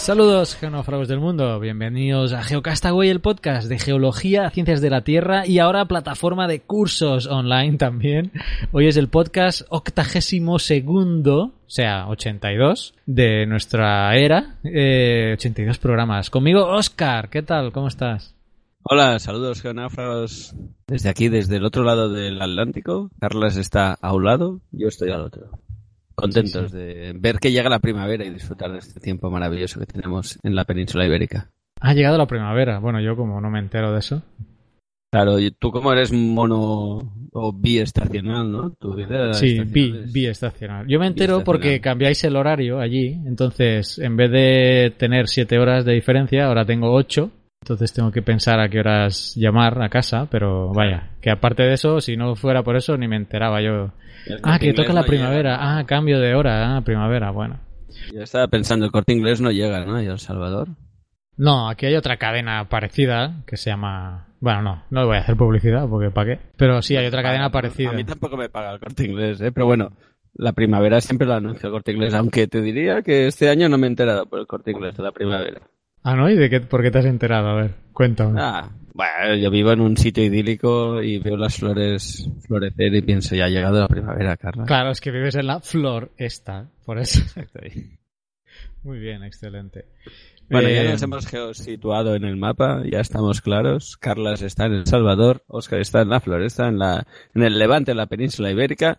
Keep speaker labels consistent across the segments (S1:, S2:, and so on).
S1: Saludos geonófragos del mundo, bienvenidos a Geocastaway, el podcast de geología, ciencias de la Tierra y ahora plataforma de cursos online también. Hoy es el podcast octagésimo segundo, o sea, 82 de nuestra era, eh, 82 programas. Conmigo, Oscar, ¿qué tal? ¿Cómo estás?
S2: Hola, saludos geonáfragos desde aquí, desde el otro lado del Atlántico. Carlos está a un lado, yo estoy al otro contentos de ver que llega la primavera y disfrutar de este tiempo maravilloso que tenemos en la península ibérica.
S1: Ha llegado la primavera. Bueno, yo como no me entero de eso.
S2: Claro, y tú como eres mono o biestacional, ¿no? Tu vida
S1: sí, bi, biestacional. Yo me entero porque cambiáis el horario allí, entonces en vez de tener siete horas de diferencia, ahora tengo ocho. Entonces tengo que pensar a qué horas llamar a casa, pero vaya, que aparte de eso, si no fuera por eso, ni me enteraba yo Ah, que toca la primavera. Ah, cambio de hora. Ah, primavera, bueno.
S2: Yo estaba pensando, el corte inglés no llega, ¿no? ¿Y El Salvador?
S1: No, aquí hay otra cadena parecida que se llama. Bueno, no, no voy a hacer publicidad porque ¿para qué? Pero sí, hay otra cadena parecida.
S2: A mí tampoco me paga el corte inglés, ¿eh? Pero bueno, la primavera siempre la anuncia el corte inglés, aunque te diría que este año no me he enterado por el corte inglés de la primavera.
S1: Ah, ¿no? ¿Y de qué, por qué te has enterado? A ver, cuéntame.
S2: Ah, bueno, yo vivo en un sitio idílico y veo las flores florecer y pienso, ya ha llegado la primavera, Carla.
S1: Claro, es que vives en la flor esta, por eso. Muy bien, excelente.
S2: Bueno, ya eh, nos hemos situado en el mapa, ya estamos claros. Carlas está en El Salvador, Oscar está en la floresta, en, la, en el Levante, en la península ibérica.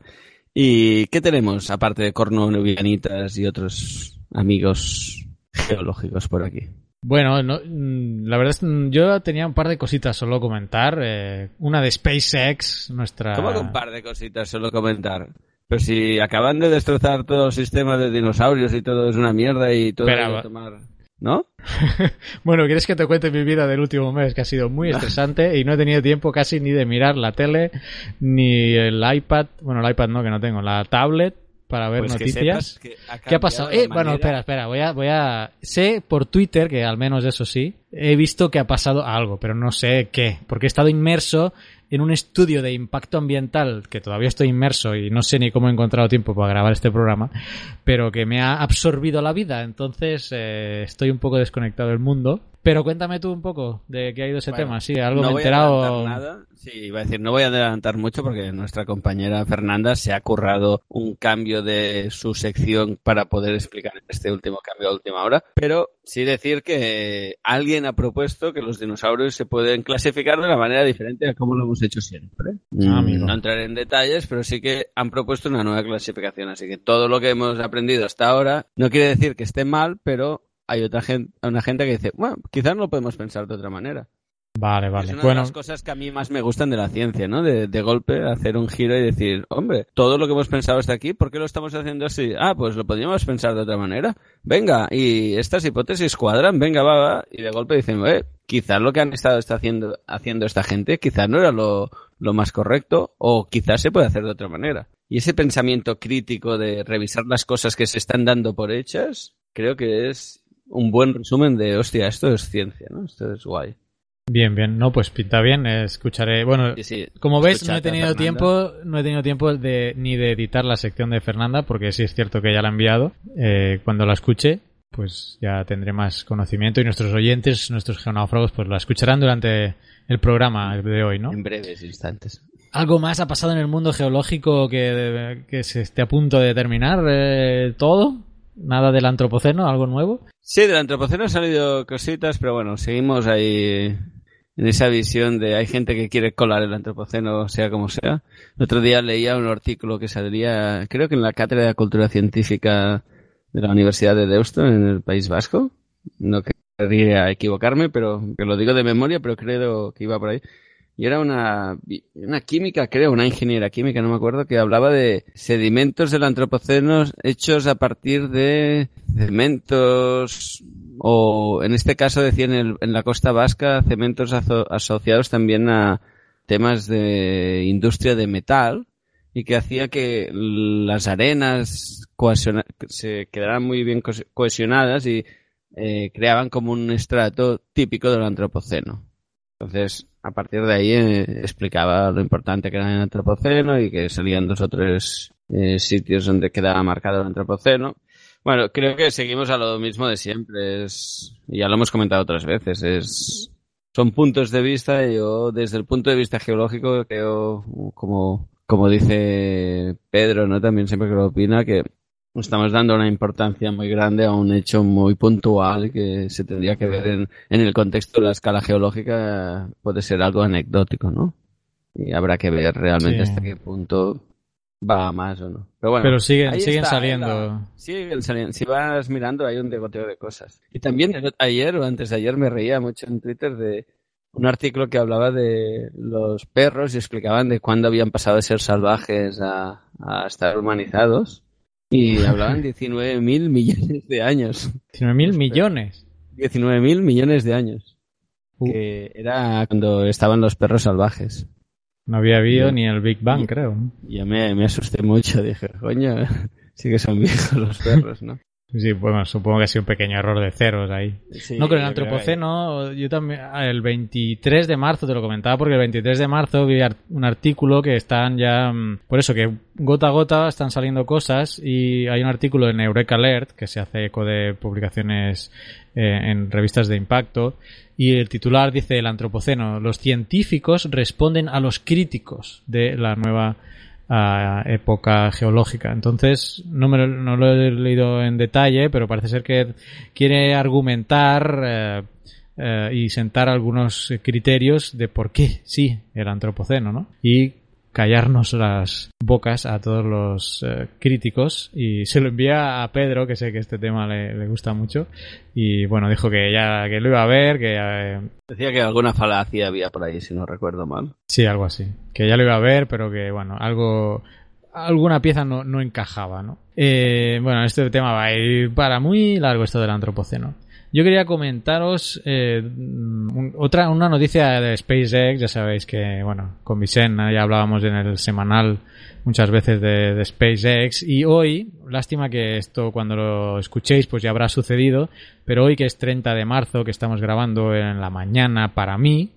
S2: ¿Y qué tenemos, aparte de corno nubianitas y otros amigos geológicos por aquí?
S1: Bueno, no, mm, la verdad es que mm, yo tenía un par de cositas solo comentar. Eh, una de SpaceX, nuestra...
S2: ¿Cómo que un par de cositas solo comentar? Pero si acaban de destrozar todo el sistema de dinosaurios y todo es una mierda y todo Pero, tomar... ¿No?
S1: bueno, ¿quieres que te cuente mi vida del último mes? Que ha sido muy estresante y no he tenido tiempo casi ni de mirar la tele, ni el iPad. Bueno, el iPad no, que no tengo. La tablet, para ver pues noticias. ¿Qué ha pasado? Eh, bueno, espera, espera, voy a, voy a... Sé por Twitter, que al menos eso sí, he visto que ha pasado algo, pero no sé qué, porque he estado inmerso en un estudio de impacto ambiental, que todavía estoy inmerso y no sé ni cómo he encontrado tiempo para grabar este programa, pero que me ha absorbido la vida, entonces eh, estoy un poco desconectado del mundo pero cuéntame tú un poco de qué ha ido ese tema. Sí, algo
S2: no
S1: me he enterado.
S2: A nada. Sí, iba a decir, no voy a adelantar mucho porque nuestra compañera Fernanda se ha currado un cambio de su sección para poder explicar este último cambio a última hora. Pero sí decir que alguien ha propuesto que los dinosaurios se pueden clasificar de una manera diferente a como lo hemos hecho siempre. Ah, mm, no entraré en detalles, pero sí que han propuesto una nueva clasificación. Así que todo lo que hemos aprendido hasta ahora no quiere decir que esté mal, pero hay otra gente, una gente que dice, bueno, quizás no lo podemos pensar de otra manera.
S1: Vale, vale.
S2: Es una de las cosas que a mí más me gustan de la ciencia, ¿no? De, de, golpe hacer un giro y decir, hombre, todo lo que hemos pensado hasta aquí, ¿por qué lo estamos haciendo así? Ah, pues lo podríamos pensar de otra manera. Venga, y estas hipótesis cuadran, venga, va, va. Y de golpe dicen, eh, quizás lo que han estado está haciendo, haciendo esta gente, quizás no era lo, lo más correcto, o quizás se puede hacer de otra manera. Y ese pensamiento crítico de revisar las cosas que se están dando por hechas, creo que es un buen resumen de, hostia, esto es ciencia, ¿no? Esto es guay.
S1: Bien, bien, no, pues pinta bien, escucharé, bueno, como ves no he tenido tiempo, no he tenido tiempo de, ni de editar la sección de Fernanda, porque sí es cierto que ya la ha enviado, eh, cuando la escuche, pues ya tendré más conocimiento y nuestros oyentes, nuestros geonáufragos, pues la escucharán durante el programa de hoy, ¿no?
S2: En breves instantes.
S1: ¿Algo más ha pasado en el mundo geológico que, que se esté a punto de terminar eh, todo? ¿Nada del antropoceno? ¿Algo nuevo?
S2: Sí, del antropoceno han salido cositas, pero bueno, seguimos ahí en esa visión de hay gente que quiere colar el antropoceno, sea como sea. El otro día leía un artículo que saldría, creo que en la Cátedra de Cultura Científica de la Universidad de Deusto, en el País Vasco. No querría equivocarme, pero que lo digo de memoria, pero creo que iba por ahí. Y era una, una química, creo, una ingeniera química, no me acuerdo, que hablaba de sedimentos del antropoceno hechos a partir de cementos o en este caso decían en, en la costa vasca cementos asociados también a temas de industria de metal y que hacía que las arenas se quedaran muy bien cohesionadas y eh, creaban como un estrato típico del antropoceno. Entonces, a partir de ahí eh, explicaba lo importante que era el antropoceno y que salían dos o tres eh, sitios donde quedaba marcado el antropoceno. Bueno, creo que seguimos a lo mismo de siempre. Es, ya lo hemos comentado otras veces. Es, son puntos de vista yo, desde el punto de vista geológico, creo, como, como dice Pedro, ¿no? También siempre que lo opina, que estamos dando una importancia muy grande a un hecho muy puntual que se tendría que ver en, en el contexto de la escala geológica, puede ser algo anecdótico, ¿no? Y habrá que ver realmente hasta qué punto va más o no. Pero bueno,
S1: Pero siguen, siguen saliendo.
S2: siguen saliendo. Si vas mirando, hay un degoteo de cosas. Y también ayer o antes de ayer me reía mucho en Twitter de un artículo que hablaba de los perros y explicaban de cuándo habían pasado de ser salvajes a, a estar humanizados. Y hablaban 19 mil millones de años.
S1: 19 mil millones.
S2: 19 mil millones de años. Uh. Que era cuando estaban los perros salvajes.
S1: No había habido ni el Big Bang, creo.
S2: Ya me, me asusté mucho. Dije, coño, sí que son viejos los perros, ¿no?
S1: Sí, bueno, supongo que ha sido un pequeño error de ceros ahí. Sí, no, con el antropoceno, yo también, el 23 de marzo te lo comentaba porque el 23 de marzo vi un artículo que están ya, mm, por eso que gota a gota están saliendo cosas y hay un artículo en Eureka Alert que se hace eco de publicaciones eh, en revistas de impacto y el titular dice el antropoceno, los científicos responden a los críticos de la nueva a época geológica. Entonces, no, me lo, no lo he leído en detalle, pero parece ser que quiere argumentar eh, eh, y sentar algunos criterios de por qué sí el antropoceno, ¿no? Callarnos las bocas a todos los eh, críticos. Y se lo envía a Pedro que sé que este tema le, le, gusta mucho. Y bueno dijo que ya que lo iba a ver que eh...
S2: decía que alguna falacia había por ahí si no recuerdo mal.
S1: Sí algo así. Que ya lo iba a ver pero que bueno algo alguna pieza no, no encajaba no eh, bueno este tema va a ir para muy largo esto del antropoceno yo quería comentaros eh, otra una noticia de SpaceX, ya sabéis que, bueno, con Vicente ya hablábamos en el semanal muchas veces de, de, SpaceX y hoy, lástima que esto cuando lo escuchéis pues ya habrá sucedido, pero hoy que es 30 de marzo, que estamos grabando en la mañana para mí,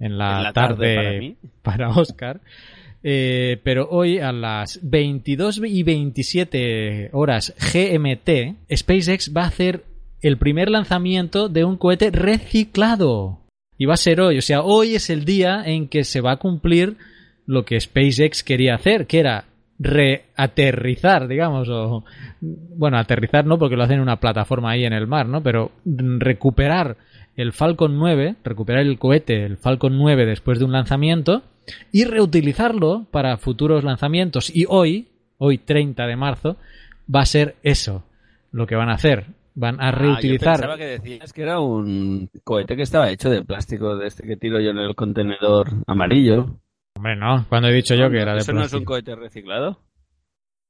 S1: en la,
S2: en la
S1: tarde,
S2: tarde,
S1: para, para Oscar, eh, pero hoy a las 22 y 27 horas GMT, SpaceX va a hacer el primer lanzamiento de un cohete reciclado. Y va a ser hoy, o sea, hoy es el día en que se va a cumplir lo que SpaceX quería hacer, que era reaterrizar, digamos, o bueno, aterrizar no, porque lo hacen en una plataforma ahí en el mar, ¿no? Pero recuperar el Falcon 9, recuperar el cohete, el Falcon 9 después de un lanzamiento y reutilizarlo para futuros lanzamientos. Y hoy, hoy 30 de marzo, va a ser eso lo que van a hacer van a reutilizar.
S2: Ah, yo pensaba que decías que era un cohete que estaba hecho de plástico, de este que tiro yo en el contenedor amarillo.
S1: Hombre, no, cuando he dicho yo que era de
S2: ¿Eso
S1: plástico.
S2: no es un cohete reciclado?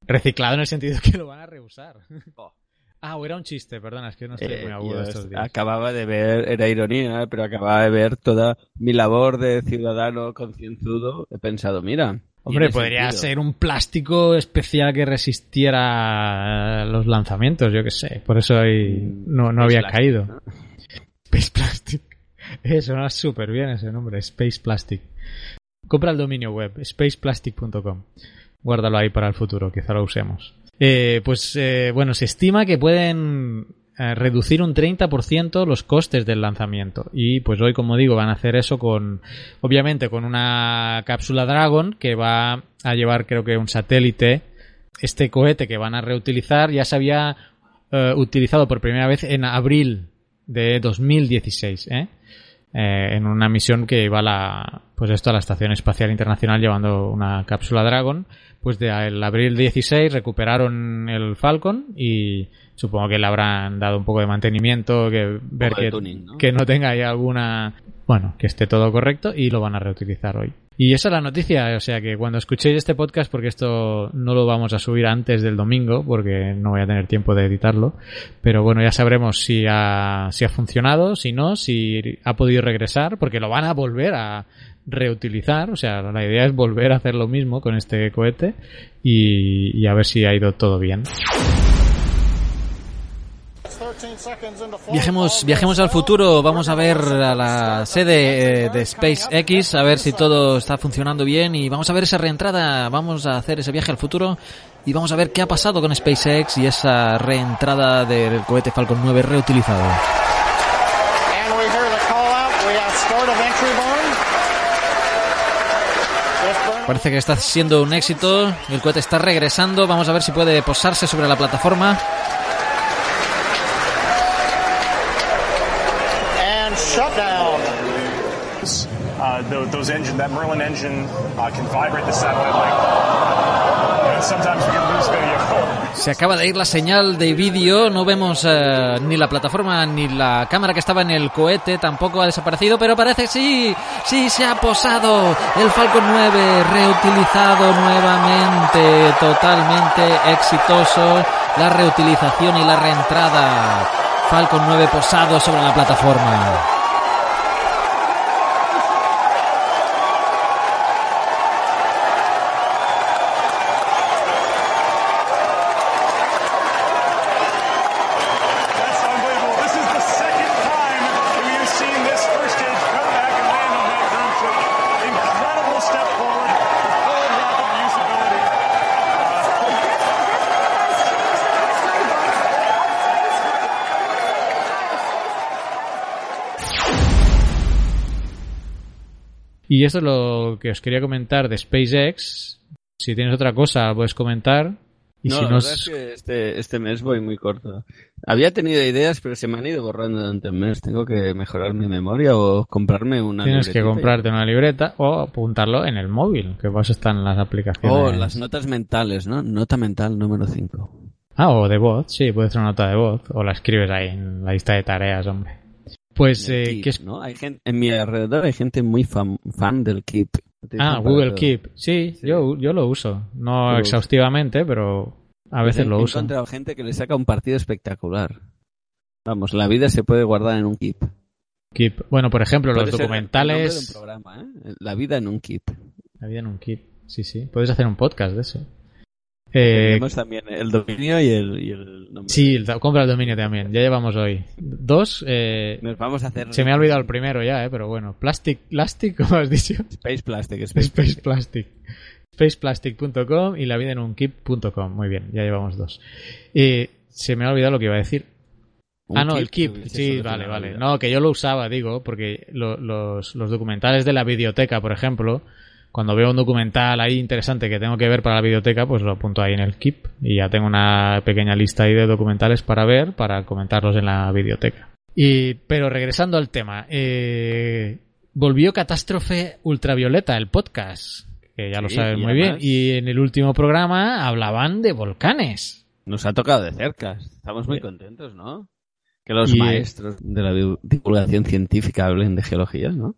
S1: Reciclado en el sentido que lo van a reusar. Oh. Ah, o era un chiste, perdona, es que no estoy eh, muy agudo estos días.
S2: Acababa de ver, era ironía, pero acababa de ver toda mi labor de ciudadano concienzudo. He pensado, mira,
S1: Hombre, podría sentido. ser un plástico especial que resistiera los lanzamientos, yo qué sé. Por eso ahí no, no había Plastic, caído. ¿no? Space Plastic. Eh, suena súper bien ese nombre, Space Plastic. Compra el dominio web, spaceplastic.com. Guárdalo ahí para el futuro, quizá lo usemos. Eh, pues eh, bueno, se estima que pueden eh, reducir un 30% los costes del lanzamiento. Y pues hoy, como digo, van a hacer eso con, obviamente, con una cápsula Dragon que va a llevar, creo que, un satélite. Este cohete que van a reutilizar ya se había uh, utilizado por primera vez en abril de 2016, ¿eh? Eh, en una misión que iba a la, pues esto a la Estación Espacial Internacional llevando una cápsula Dragon. Pues de el abril 16 recuperaron el Falcon y supongo que le habrán dado un poco de mantenimiento, que ver que,
S2: tuning, ¿no?
S1: que no tenga ahí alguna bueno, que esté todo correcto y lo van a reutilizar hoy. Y esa es la noticia, o sea que cuando escuchéis este podcast, porque esto no lo vamos a subir antes del domingo, porque no voy a tener tiempo de editarlo, pero bueno, ya sabremos si ha, si ha funcionado, si no, si ha podido regresar, porque lo van a volver a reutilizar, o sea, la idea es volver a hacer lo mismo con este cohete y, y a ver si ha ido todo bien.
S3: Viajemos, viajemos al futuro, vamos a ver a la sede eh, de SpaceX, a ver si todo está funcionando bien y vamos a ver esa reentrada, vamos a hacer ese viaje al futuro y vamos a ver qué ha pasado con SpaceX y esa reentrada del cohete Falcon 9 reutilizado. Parece que está siendo un éxito, el cohete está regresando, vamos a ver si puede posarse sobre la plataforma.
S4: Uh, those, engine, that Merlin engine uh, can vibrate the satellite like.
S3: Se acaba de ir la señal de vídeo, no vemos eh, ni la plataforma ni la cámara que estaba en el cohete, tampoco ha desaparecido, pero parece que sí, sí se ha posado el Falcon 9, reutilizado nuevamente, totalmente exitoso, la reutilización y la reentrada. Falcon 9 posado sobre la plataforma.
S1: Y esto es lo que os quería comentar de SpaceX. Si tienes otra cosa, puedes comentar. Y
S2: no,
S1: si
S2: la verdad
S1: es-
S2: que este, este mes voy muy corto. Había tenido ideas, pero se me han ido borrando durante el mes. Tengo que mejorar mi memoria o comprarme una
S1: tienes que
S2: y-
S1: comprarte una libreta o apuntarlo en el móvil, que pues están las aplicaciones.
S2: Oh, las notas mentales, ¿no? Nota mental número 5.
S1: Ah, o de voz, sí, puedes hacer una nota de voz. O la escribes ahí en la lista de tareas, hombre. Pues, eh, ¿qué es?
S2: ¿no? Hay gente, en mi alrededor hay gente muy fan, fan del Keep.
S1: Ah, Google. Keep. Sí,
S2: Sí.
S1: Yo, yo lo uso. No exhaustivamente, pero a veces
S2: He
S1: lo uso.
S2: encontrado gente que le saca un partido espectacular. Vamos, la vida se puede guardar en un Keep.
S1: Keep. Bueno, por ejemplo, los
S2: Puede
S1: documentales.
S2: un programa, ¿eh? La vida en un Keep.
S1: La vida en un Keep. Sí, sí. Puedes hacer un podcast de eso. Eh,
S2: Tenemos también el dominio y el, y el nombre.
S1: sí, el- compra el dominio también. Ya llevamos hoy. Dos. eh,
S2: Nos vamos a hacer...
S1: se me ha olvidado el primero ya, eh, pero bueno. Plastic, Plastic, ¿cómo has dicho?
S2: Space Plastic. Space,
S1: Space Plastic. Spaceplastic.com y la vida en un keep.com. Muy bien, ya llevamos dos. Eh, se me ha olvidado lo que iba a decir. Ah, no, el Keep. Sí, vale, vale. No, que yo lo usaba, digo, porque lo- los, los documentales de la biblioteca, por ejemplo, cuando veo un documental ahí interesante que tengo que ver para la biblioteca, pues lo apunto ahí en el Keep y ya tengo una pequeña lista ahí de documentales para ver, para comentarlos en la biblioteca. Y, pero regresando al tema, eh, volvió Catástrofe Ultravioleta, el podcast, que ya lo
S2: Sí, y
S1: muy bien, y en el último programa hablaban de volcanes.
S2: Nos ha tocado de cerca. Estamos muy contentos, ¿no? Que los
S1: Y-
S2: maestros de la div- divulgación científica hablen de geología, ¿no?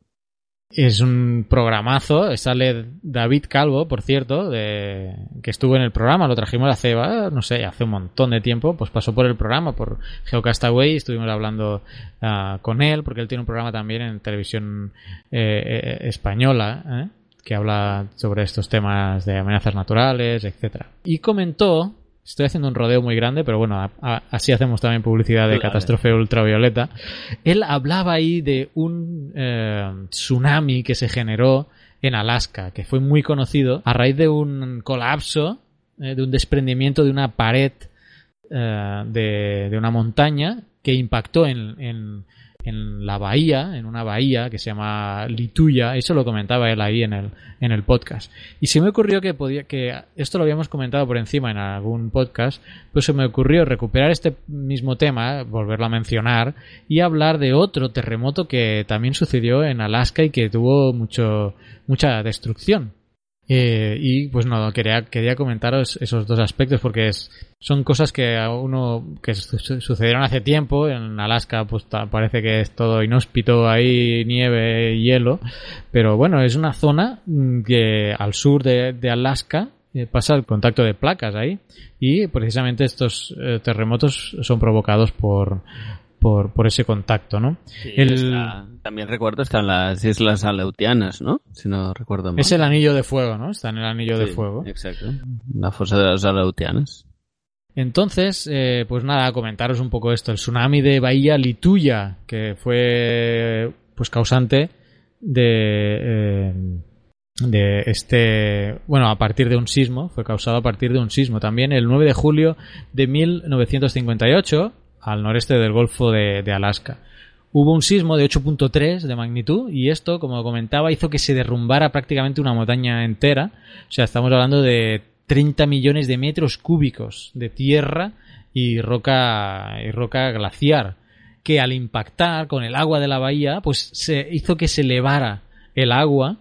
S1: Es un programazo. Sale David Calvo, por cierto, de, que estuvo en el programa. Lo trajimos hace, no sé, hace un montón de tiempo. Pues pasó por el programa, por Geocastaway. Estuvimos hablando ah, con él, porque él tiene un programa también en televisión eh, eh, española, ¿eh? que habla sobre estos temas de amenazas naturales, etcétera. Y comentó. Estoy haciendo un rodeo muy grande, pero bueno, a- a- así hacemos también publicidad de catástrofe ultravioleta. Él hablaba ahí de un eh, tsunami que se generó en Alaska, que fue muy conocido a raíz de un colapso, eh, de un desprendimiento de una pared eh, de, de una montaña que impactó en, en- en la bahía, en una bahía que se llama Lituya, eso lo comentaba él ahí en el, en el podcast. Y se me ocurrió que podía, que esto lo habíamos comentado por encima en algún podcast, pues se me ocurrió recuperar este mismo tema, volverlo a mencionar, y hablar de otro terremoto que también sucedió en Alaska y que tuvo mucho, mucha destrucción. Eh, y pues no, quería, quería comentaros esos dos aspectos porque es, son cosas que a uno que su- su- sucedieron hace tiempo. En Alaska pues parece que es todo inhóspito, hay nieve, hielo. Pero bueno, es una zona mm, que al sur de, de Alaska eh, pasa el contacto de placas ahí. Y precisamente estos eh, terremotos son provocados por, por, por ese contacto, ¿no?
S2: Sí,
S1: El-
S2: está- también recuerdo están las Islas Aleutianas, ¿no? Si no recuerdo mal.
S1: Es el anillo de fuego, ¿no? Está en el anillo de fuego.
S2: Exacto. La fosa de las Aleutianas.
S1: Entonces, eh, pues nada, comentaros un poco esto. El tsunami de Bahía Lituya, que fue pues causante de, eh, de este, bueno, a partir de un sismo, fue causado a partir de un sismo también el 9 de julio de 1958 al noreste del Golfo de, Alaska. Hubo un sismo de 8.3 de magnitud y esto, como comentaba, hizo que se derrumbara prácticamente una montaña entera. O sea, estamos hablando de 30 millones de metros cúbicos de tierra y roca, y roca glaciar, que al impactar con el agua de la bahía, pues se hizo que se elevara el agua.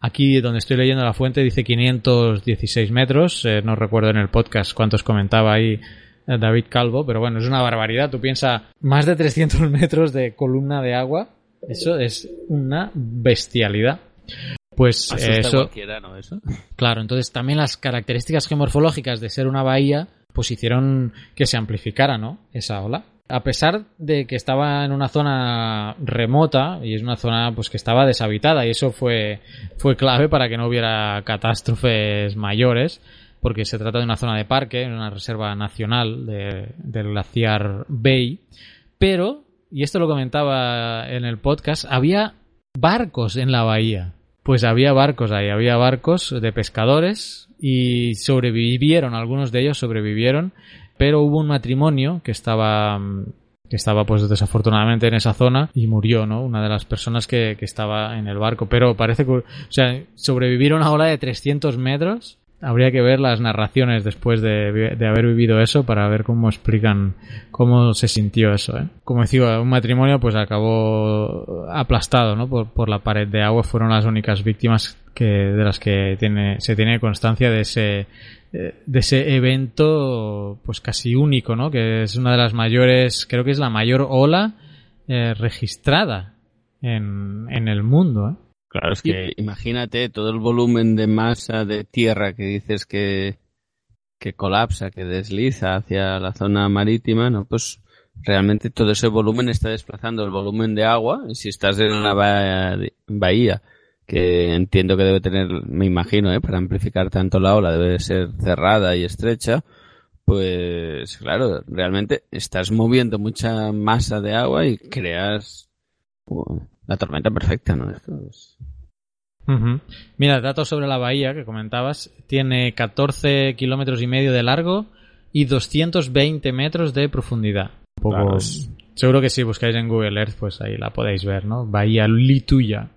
S1: Aquí donde estoy leyendo la fuente dice 516 metros, eh, no recuerdo en el podcast cuántos comentaba ahí David Calvo, pero bueno, es una barbaridad. Tú piensas, más de 300 metros de columna de agua, eso es una bestialidad. Pues
S2: Asusta
S1: eh, eso,
S2: ¿no? Eso.
S1: Claro, entonces también las características geomorfológicas de ser una bahía pues hicieron que se amplificara, ¿no? Esa ola. A pesar de que estaba en una zona remota y es una zona pues que estaba deshabitada y eso fue fue clave para que no hubiera catástrofes mayores porque se trata de una zona de parque, una reserva nacional de- del glaciar Bay, pero y esto lo comentaba en el podcast, había barcos en la bahía. Pues había barcos ahí, había barcos de pescadores y sobrevivieron, algunos de ellos sobrevivieron, pero hubo un matrimonio que estaba que estaba pues desafortunadamente en esa zona y murió, ¿no? Una de las personas que, que estaba en el barco, pero parece que, o sea, sobrevivir a una ola de 300 metros. Habría que ver las narraciones después de, de haber vivido eso para ver cómo explican cómo se sintió eso, ¿eh? Como decía, un matrimonio pues acabó aplastado, ¿no? Por, por la pared de agua. Fueron las únicas víctimas que, de las que tiene, se tiene constancia de ese, eh, de ese evento pues casi único, ¿no? Que es una de las mayores, creo que es la mayor ola eh, registrada en, en el mundo, ¿eh?
S2: Claro, es que imagínate todo el volumen de masa de tierra que dices que, que colapsa, que desliza hacia la zona marítima, ¿no? Pues realmente todo ese volumen está desplazando el volumen de agua y si estás en una ba- bahía que entiendo que debe tener, me imagino, ¿eh? para amplificar tanto la ola debe ser cerrada y estrecha, pues claro, realmente estás moviendo mucha masa de agua y creas la tormenta perfecta, ¿no? Esto es...
S1: Mira, datos sobre la bahía que comentabas. Tiene 14 kilómetros y medio de largo y 220 metros de profundidad. Un poco...
S2: Claro, es-
S1: Seguro que si buscáis en Google Earth, pues ahí la podéis ver, ¿no? Bahía Lituya.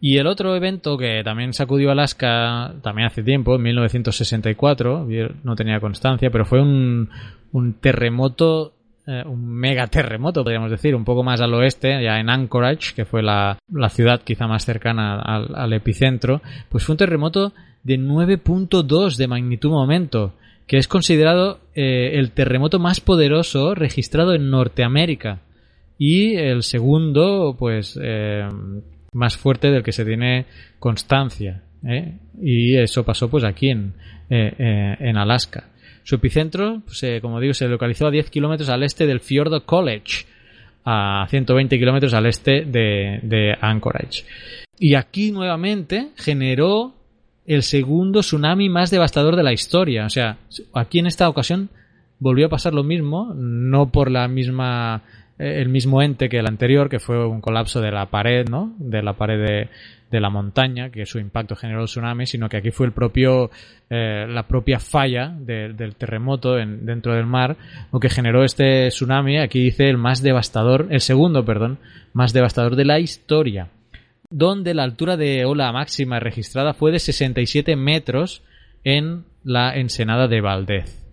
S1: Y el otro evento que también sacudió Alaska también hace tiempo, en 1964, yo no tenía constancia, pero fue un, un terremoto, eh, un mega terremoto, podríamos decir, un poco más al oeste, ya en Anchorage, que fue la, la ciudad quizá más cercana al, epicentro, pues fue un terremoto de 9.2 de magnitud momento, que es considerado eh, el terremoto más poderoso registrado en Norteamérica y el segundo, pues, eh, más fuerte del que se tiene constancia. Y eso pasó, pues, aquí en, en Alaska. Su epicentro, pues, eh, como digo, se localizó a 10 kilómetros al este del Fiordo College, a 120 kilómetros al este de, de Anchorage. Y aquí nuevamente generó el segundo tsunami más devastador de la historia. O sea, aquí en esta ocasión volvió a pasar lo mismo, no por la misma el mismo ente que el anterior, que fue un colapso de la pared, ¿no? De la pared de, de la montaña, que su impacto generó el tsunami, sino que aquí fue el propio, eh, la propia falla de- del terremoto en- dentro del mar, lo que generó este tsunami, aquí dice el más devastador, el segundo, perdón, más devastador de la historia donde la altura de ola máxima registrada fue de 67 metros en la ensenada de Valdez.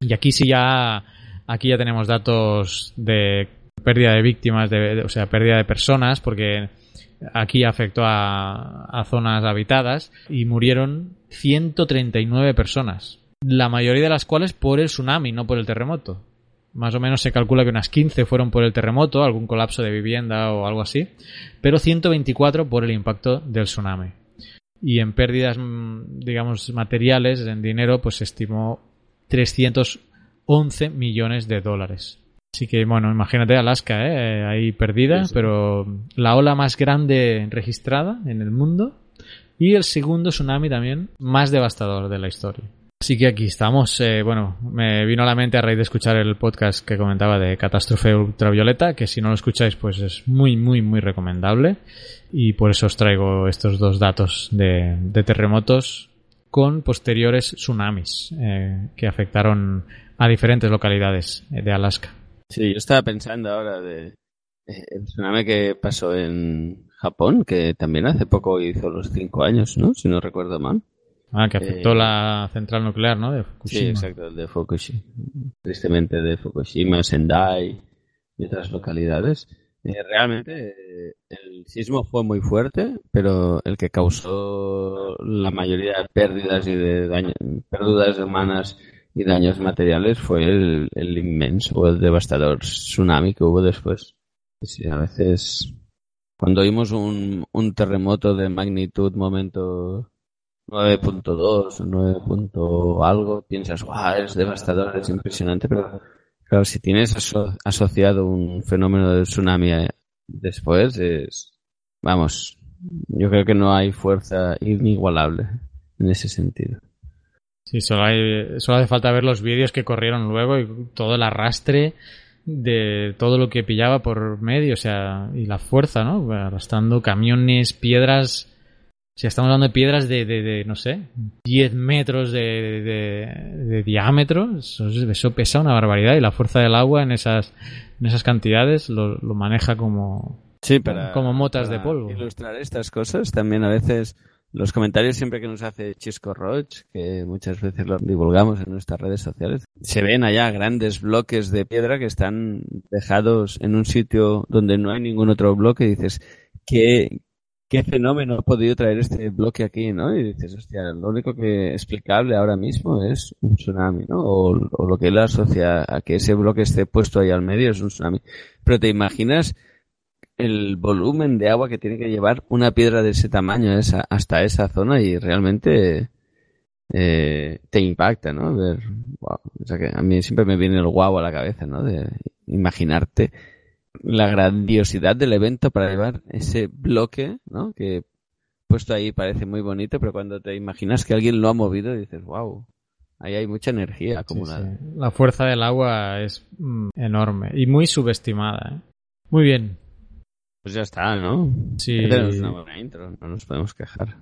S1: Y aquí sí ya, aquí ya tenemos datos de pérdida de víctimas, o sea, pérdida de personas, porque aquí afectó a, a zonas habitadas y murieron 139 personas, la mayoría de las cuales por el tsunami, no por el terremoto. Más o menos se calcula que unas 15 fueron por el terremoto, algún colapso de vivienda o algo así, pero 124 por el impacto del tsunami. Y en pérdidas, mm, digamos, materiales, en dinero, pues se estimó 311 millones de dólares. Así que, bueno, imagínate Alaska, ¿eh? ahí perdida,
S2: Sí, sí.
S1: pero la ola más grande registrada en el mundo y el segundo tsunami también más devastador de la historia. Así que aquí estamos. eh, bueno, me vino a la mente a raíz de escuchar el podcast que comentaba de Catástrofe Ultravioleta, que si no lo escucháis, pues es muy, muy, muy recomendable. Y por eso os traigo estos dos datos de, de terremotos con posteriores tsunamis eh, que afectaron a diferentes localidades eh, de Alaska.
S2: Sí, yo estaba pensando ahora de eh, el tsunami que pasó en Japón, que también hace poco hizo los cinco años, ¿no? Si no recuerdo mal.
S1: Ah, que afectó
S2: Eh,
S1: la central nuclear, ¿no? De
S2: Sí,
S1: Fukushima.
S2: exacto, el de Fukushima. Tristemente de Fukushima, Sendai y otras localidades. Eh, realmente eh, el sismo fue muy fuerte, pero el que causó la mayoría de pérdidas y de daño, pérdidas humanas y daños materiales fue el, el inmenso o el devastador tsunami que hubo después. Sí, a veces cuando oímos un, un terremoto de magnitud, momento 9.2, 9. punto algo, piensas, guau, es devastador, es impresionante, pero claro, si tienes aso- asociado un fenómeno de tsunami eh, después, es, vamos, yo creo que no hay fuerza inigualable en ese sentido.
S1: Sí, solo, hay, solo hace falta ver los vídeos que corrieron luego y todo el arrastre de todo lo que pillaba por medio, o sea, y la fuerza, ¿no? Arrastrando camiones, piedras. O sea, estamos hablando de piedras de, de, de, no sé, 10 metros de, de- diámetro. Eso, eso pesa una barbaridad y la fuerza del agua en esas, en esas cantidades lo, lo maneja como,
S2: Sí, para,
S1: Como motas de polvo.
S2: ilustrar estas cosas, también a veces los comentarios siempre que nos hace Chisco Roach, que muchas veces lo divulgamos en nuestras redes sociales, se ven allá grandes bloques de piedra que están dejados en un sitio donde no hay ningún otro bloque y dices, ¿qué, qué fenómeno ha podido traer este bloque aquí, no? Y dices, hostia, lo único que explicable ahora mismo es un tsunami, ¿no? O, o lo que él asocia a que ese bloque esté puesto ahí al medio es un tsunami. Pero te imaginas el volumen de agua que tiene que llevar una piedra de ese tamaño esa, hasta esa zona y realmente eh, te impacta, ¿no? Ver, wow. O sea que a mí siempre me viene el guau a la cabeza, ¿no? De imaginarte la grandiosidad del evento para llevar ese bloque, ¿no? Que puesto ahí parece muy bonito, pero cuando te imaginas que alguien lo ha movido dices, wow, ahí hay mucha energía acumulada.
S1: sí. La fuerza del agua es mm, enorme y muy subestimada. ¿eh? Muy bien.
S2: Pues ya está, ¿no?
S1: Sí.
S2: Tenemos una buena intro, no nos podemos quejar.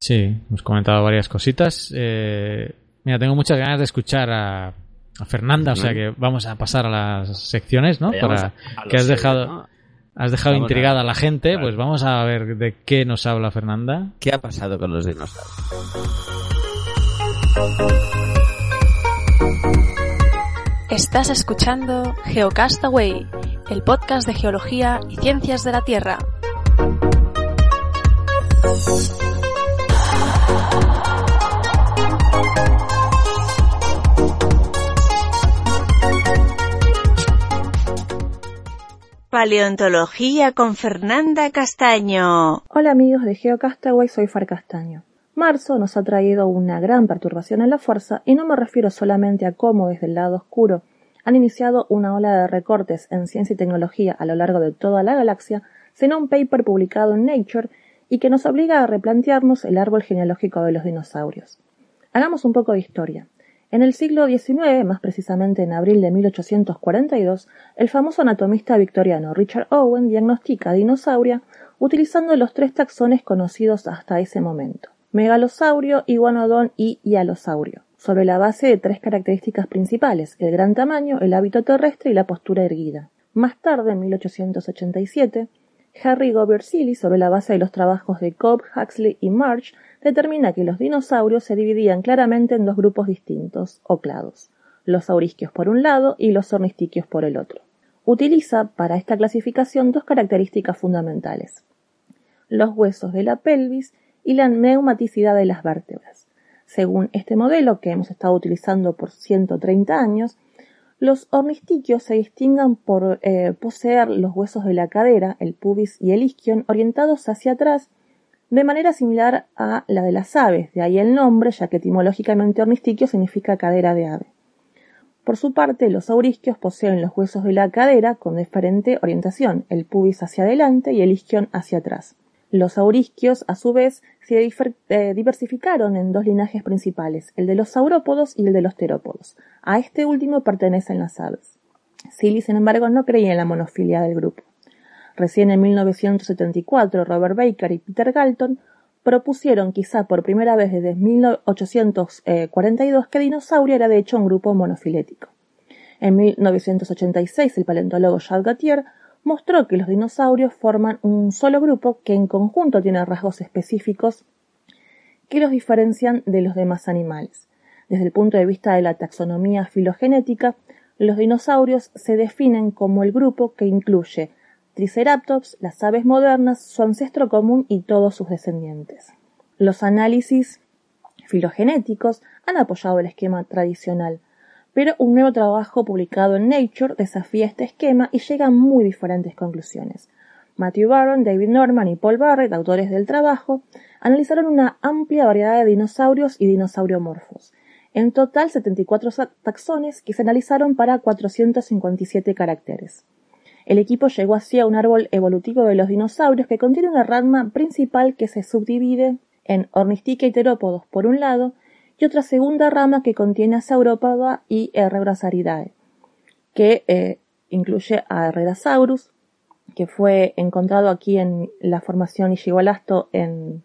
S1: Sí, hemos comentado varias cositas. Eh, mira, tengo muchas ganas de escuchar a, a Fernanda, o sea que vamos a pasar a las secciones, ¿no? Para,
S2: a- a
S1: que has
S2: serio,
S1: dejado,
S2: ¿no?
S1: has dejado
S2: Vamos
S1: intrigada a la gente,
S2: Claro.
S1: pues vamos a ver de qué nos habla Fernanda.
S2: ¿Qué ha pasado con los dinosaurios?
S5: Estás escuchando Geocastaway, el podcast de geología y ciencias de la Tierra.
S6: Paleontología con Fernanda Castaño.
S7: Hola amigos de GeoCastaway, soy Far Castaño. Marzo nos ha traído una gran perturbación en la fuerza y no me refiero solamente a cómo desde el lado oscuro han iniciado una ola de recortes en ciencia y tecnología a lo largo de toda la galaxia, sino un paper publicado en Nature y que nos obliga a replantearnos el árbol genealógico de los dinosaurios. Hagamos un poco de historia. En el siglo XIX, más precisamente en abril de 1842, el famoso anatomista victoriano Richard Owen diagnostica dinosauria utilizando los tres taxones conocidos hasta ese momento: megalosaurio, iguanodón y hialosaurio, sobre la base de tres características principales: el gran tamaño, el hábito terrestre y la postura erguida. Más tarde, en 1887, Harry Gobier-Seeley, sobre la base de los trabajos de Cobb, Huxley y March, determina que los dinosaurios se dividían claramente en dos grupos distintos, o clados, los saurisquios por un lado y los ornistiquios por el otro. Utiliza para esta clasificación dos características fundamentales. los huesos de la pelvis y la neumaticidad de las vértebras. Según este modelo que hemos estado utilizando por 130 años, los ornistiquios se distinguen por eh, poseer los huesos de la cadera, el pubis y el isquion, orientados hacia atrás de manera similar a la de las aves, de ahí el nombre, ya que etimológicamente ornistiquio significa cadera de ave. Por su parte, los aurisquios poseen los huesos de la cadera con diferente orientación, el pubis hacia adelante y el isquion hacia atrás. Los aurisquios, a su vez, se eh, diversificaron en dos linajes principales, el de los saurópodos y el de los terópodos. A este último pertenecen las aves. Silly, sin embargo, no creía en la monofilia del grupo. Recién en 1974, Robert Baker y Peter Galton propusieron, quizá por primera vez desde 1842, que dinosaurio era de hecho un grupo monofilético. En 1986, el paleontólogo Charles Gautier mostró que los dinosaurios forman un solo grupo que en conjunto tiene rasgos específicos que los diferencian de los demás animales. Desde el punto de vista de la taxonomía filogenética, los dinosaurios se definen como el grupo que incluye Triceratops, las aves modernas, su ancestro común y todos sus descendientes. Los análisis filogenéticos han apoyado el esquema tradicional, pero un nuevo trabajo publicado en Nature desafía este esquema y llega a muy diferentes conclusiones. Matthew Barron, David Norman y Paul Barrett, autores del trabajo, analizaron una amplia variedad de dinosaurios y dinosauriomorfos. En total, 74 taxones que se analizaron para 457 caracteres. El equipo llegó así a un árbol evolutivo de los dinosaurios que contiene una rama principal que se subdivide en Ornistica y terópodos por un lado y otra segunda rama que contiene a Sauropoda y Herrerasaridae, que eh, incluye a Herrerasaurus, que fue encontrado aquí en la formación Ishigualasto en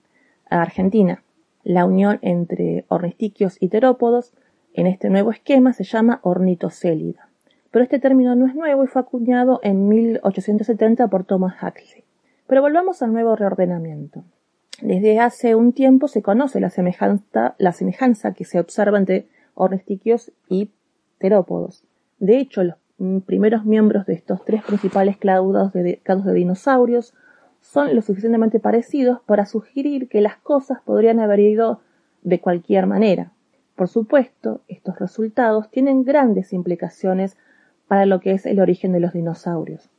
S7: Argentina. La unión entre ornistiquios y terópodos en este nuevo esquema se llama ornitocélida pero este término no es nuevo y fue acuñado en 1870 por Thomas Huxley. Pero volvamos al nuevo reordenamiento. Desde hace un tiempo se conoce la semejanza, que se observa entre ornistiquios y terópodos. De hecho, los primeros miembros de estos tres principales clados clados de dinosaurios son lo suficientemente parecidos para sugerir que las cosas podrían haber ido de cualquier manera. Por supuesto, estos resultados tienen grandes implicaciones para lo que es el origen de los dinosaurios.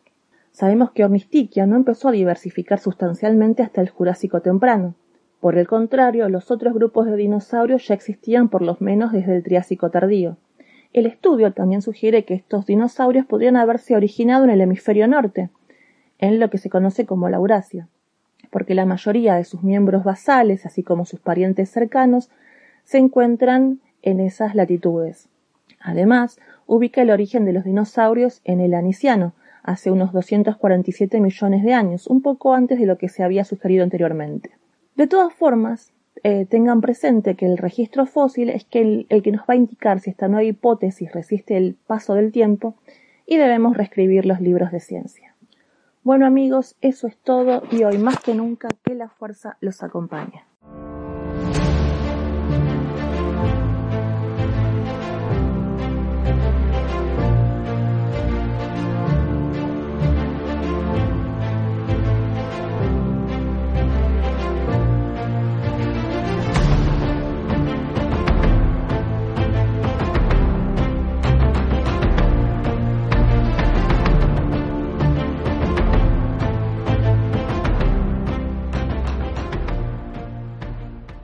S7: Sabemos que Ornistiquia no empezó a diversificar sustancialmente hasta el Jurásico temprano. Por el contrario, los otros grupos de dinosaurios ya existían por lo menos desde el Triásico tardío. El estudio también sugiere que estos dinosaurios podrían haberse originado en el hemisferio norte, en lo que se conoce como la Eurasia, porque la mayoría de sus miembros basales, así como sus parientes cercanos, se encuentran en esas latitudes. Además, ubica el origen de los dinosaurios en el Aniciano, hace unos 247 millones de años, un poco antes de lo que se había sugerido anteriormente. De todas formas, eh, tengan presente que el registro fósil es que el, que nos va a indicar si esta nueva hipótesis resiste el paso del tiempo y debemos reescribir los libros de ciencia. Bueno amigos, eso es todo y hoy más que nunca que la fuerza los acompañe.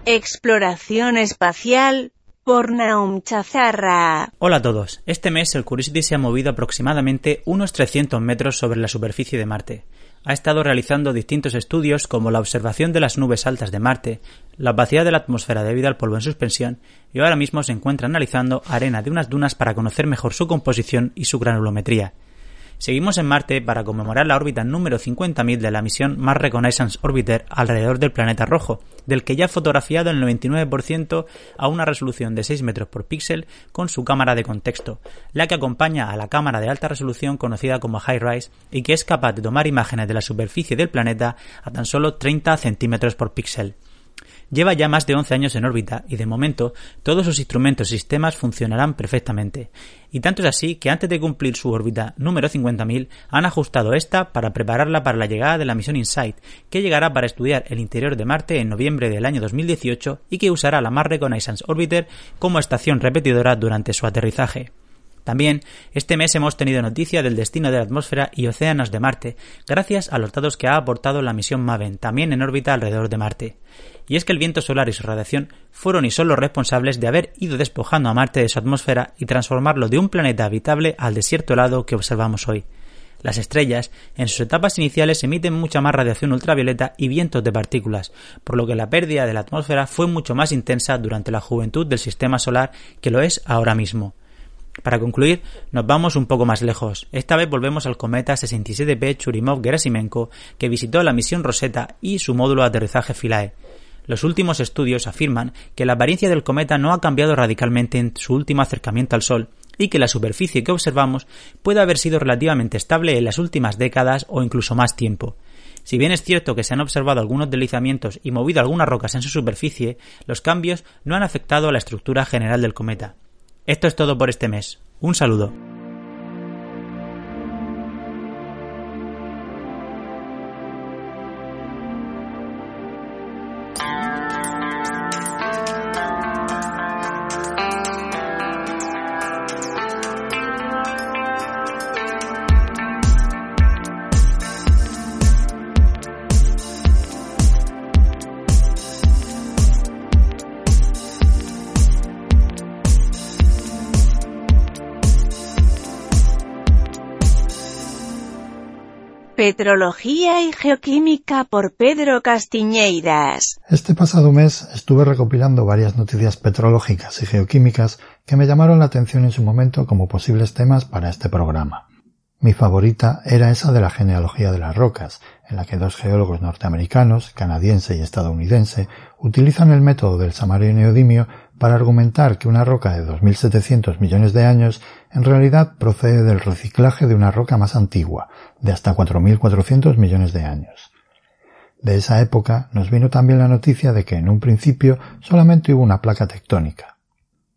S6: Exploración espacial por Naum Chazarra.
S8: Hola a todos. Este mes el Curiosity se ha movido aproximadamente unos 300 metros sobre la superficie de Marte. Ha estado realizando distintos estudios como la observación de las nubes altas de Marte, la opacidad de la atmósfera debido al polvo en suspensión y ahora mismo se encuentra analizando arena de unas dunas para conocer mejor su composición y su granulometría. Seguimos en Marte para conmemorar la órbita número 50.000 de la misión Mars Reconnaissance Orbiter alrededor del planeta rojo, del que ya ha fotografiado el 99% a una resolución de 6 metros por píxel con su cámara de contexto, la que acompaña a la cámara de alta resolución conocida como High-Rise y que es capaz de tomar imágenes de la superficie del planeta a tan solo 30 centímetros por píxel. Lleva ya más de 11 años en órbita y de momento todos sus instrumentos y sistemas funcionarán perfectamente. Y tanto es así que antes de cumplir su órbita número 50.000 han ajustado esta para prepararla para la llegada de la misión InSight, que llegará para estudiar el interior de Marte en noviembre del año 2018 y que usará la Mars Reconnaissance Orbiter como estación repetidora durante su aterrizaje. También este mes hemos tenido noticia del destino de la atmósfera y océanos de Marte, gracias a los datos que ha aportado la misión MAVEN, también en órbita alrededor de Marte. Y es que el viento solar y su radiación fueron y son los responsables de haber ido despojando a Marte de su atmósfera y transformarlo de un planeta habitable al desierto helado que observamos hoy. Las estrellas, en sus etapas iniciales, emiten mucha más radiación ultravioleta y vientos de partículas, por lo que la pérdida de la atmósfera fue mucho más intensa durante la juventud del sistema solar que lo es ahora mismo. Para concluir, nos vamos un poco más lejos. Esta vez volvemos al cometa 67P Churyumov-Gerasimenko, que visitó la misión Rosetta y su módulo de aterrizaje Philae. Los últimos estudios afirman que la apariencia del cometa no ha cambiado radicalmente en su último acercamiento al Sol y que la superficie que observamos puede haber sido relativamente estable en las últimas décadas o incluso más tiempo. Si bien es cierto que se han observado algunos deslizamientos y movido algunas rocas en su superficie, los cambios no han afectado a la estructura general del cometa. Esto es todo por este mes. Un saludo.
S6: Petrología y Geoquímica por Pedro Castiñeiras.
S9: Este pasado mes estuve recopilando varias noticias petrológicas y geoquímicas que me llamaron la atención en su momento como posibles temas para este programa. Mi favorita era esa de la genealogía de las rocas, en la que dos geólogos norteamericanos, canadiense y estadounidense, utilizan el método del samario neodimio para argumentar que una roca de 2.700 millones de años en realidad procede del reciclaje de una roca más antigua, de hasta 4.400 millones de años. De esa época nos vino también la noticia de que en un principio solamente hubo una placa tectónica.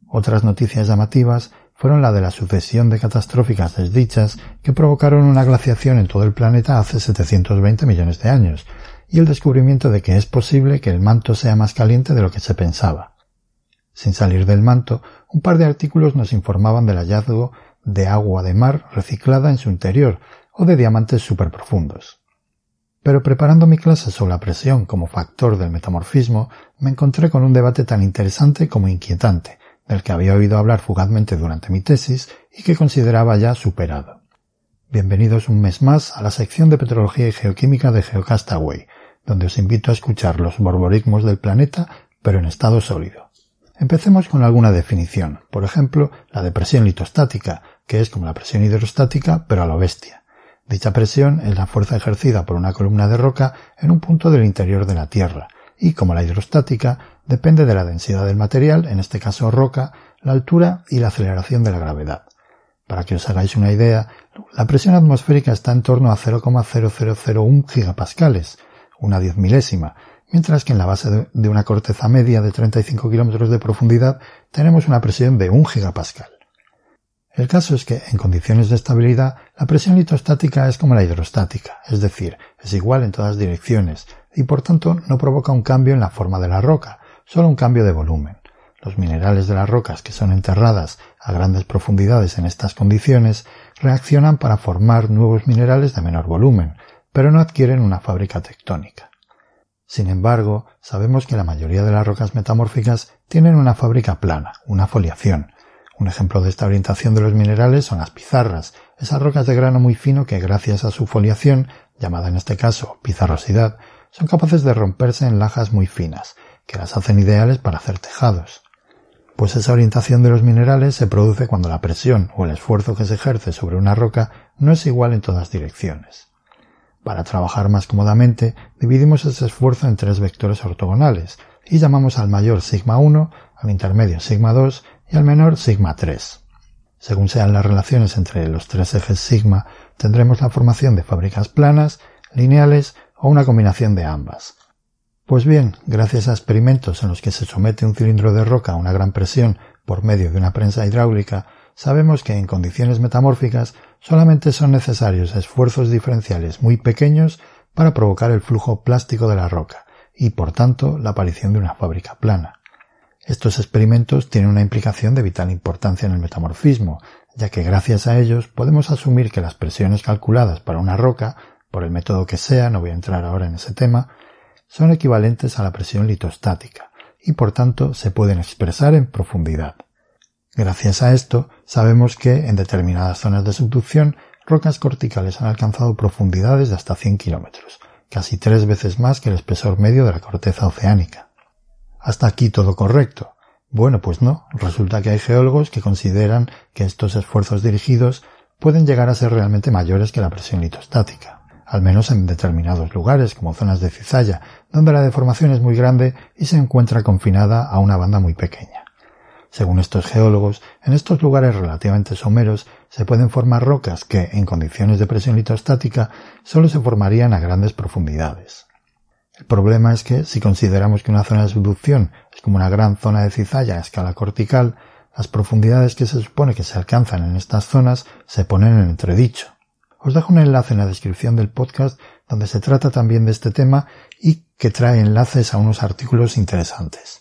S9: Otras noticias llamativas fueron la de la sucesión de catastróficas desdichas que provocaron una glaciación en todo el planeta hace 720 millones de años, y el descubrimiento de que es posible que el manto sea más caliente de lo que se pensaba. Sin salir del manto, un par de artículos nos informaban del hallazgo de agua de mar reciclada en su interior o de diamantes superprofundos. Pero preparando mi clase sobre la presión como factor del metamorfismo, me encontré con un debate tan interesante como inquietante, del que había oído hablar fugazmente durante mi tesis y que consideraba ya superado. Bienvenidos un mes más a la sección de Petrología y Geoquímica de Geocastaway, donde os invito a escuchar los borborismos del planeta, pero en estado sólido. Empecemos con alguna definición, por ejemplo, la de presión litostática, que es como la presión hidrostática, pero a lo bestia. Dicha presión es la fuerza ejercida por una columna de roca en un punto del interior de la Tierra, y como la hidrostática, depende de la densidad del material, en este caso roca, la altura y la aceleración de la gravedad. Para que os hagáis una idea, la presión atmosférica está en torno a 0,0001 gigapascales, una diez milésima, mientras que en la base de una corteza media de 35 kilómetros de profundidad tenemos una presión de 1 gigapascal. El caso es que, en condiciones de estabilidad, la presión litostática es como la hidrostática, es decir, es igual en todas direcciones, y por tanto no provoca un cambio en la forma de la roca, solo un cambio de volumen. Los minerales de las rocas que son enterradas a grandes profundidades en estas condiciones reaccionan para formar nuevos minerales de menor volumen, pero no adquieren una fábrica tectónica. Sin embargo, sabemos que la mayoría de las rocas metamórficas tienen una fábrica plana, una foliación. Un ejemplo de esta orientación de los minerales son las pizarras, esas rocas de grano muy fino que gracias a su foliación, llamada en este caso pizarrosidad, son capaces de romperse en lajas muy finas, que las hacen ideales para hacer tejados. Pues esa orientación de los minerales se produce cuando la presión o el esfuerzo que se ejerce sobre una roca no es igual en todas direcciones. Para trabajar más cómodamente, dividimos ese esfuerzo en tres vectores ortogonales y llamamos al mayor sigma 1, al intermedio sigma 2 y al menor sigma 3. Según sean las relaciones entre los tres ejes sigma, tendremos la formación de fábricas planas, lineales o una combinación de ambas. Pues bien, gracias a experimentos en los que se somete un cilindro de roca a una gran presión por medio de una prensa hidráulica, sabemos que en condiciones metamórficas solamente son necesarios esfuerzos diferenciales muy pequeños para provocar el flujo plástico de la roca y, por tanto, la aparición de una fábrica plana. Estos experimentos tienen una implicación de vital importancia en el metamorfismo, ya que gracias a ellos podemos asumir que las presiones calculadas para una roca, por el método que sea, no voy a entrar ahora en ese tema, son equivalentes a la presión litostática y por tanto se pueden expresar en profundidad. Gracias a esto, sabemos que en determinadas zonas de subducción, rocas corticales han alcanzado profundidades de hasta 100 kilómetros, casi tres veces más que el espesor medio de la corteza oceánica. Hasta aquí todo correcto. Bueno, pues no. Resulta que hay geólogos que consideran que estos esfuerzos dirigidos pueden llegar a ser realmente mayores que la presión litostática, al menos en determinados lugares, como zonas de cizalla, donde la deformación es muy grande y se encuentra confinada a una banda muy pequeña. Según estos geólogos, en estos lugares relativamente someros se pueden formar rocas que, en condiciones de presión litostática, solo se formarían a grandes profundidades. El problema es que, si consideramos que una zona de subducción es como una gran zona de cizalla a escala cortical, las profundidades que se supone que se alcanzan en estas zonas se ponen en entredicho. Os dejo un enlace en la descripción del podcast donde se trata también de este tema y que trae enlaces a unos artículos interesantes.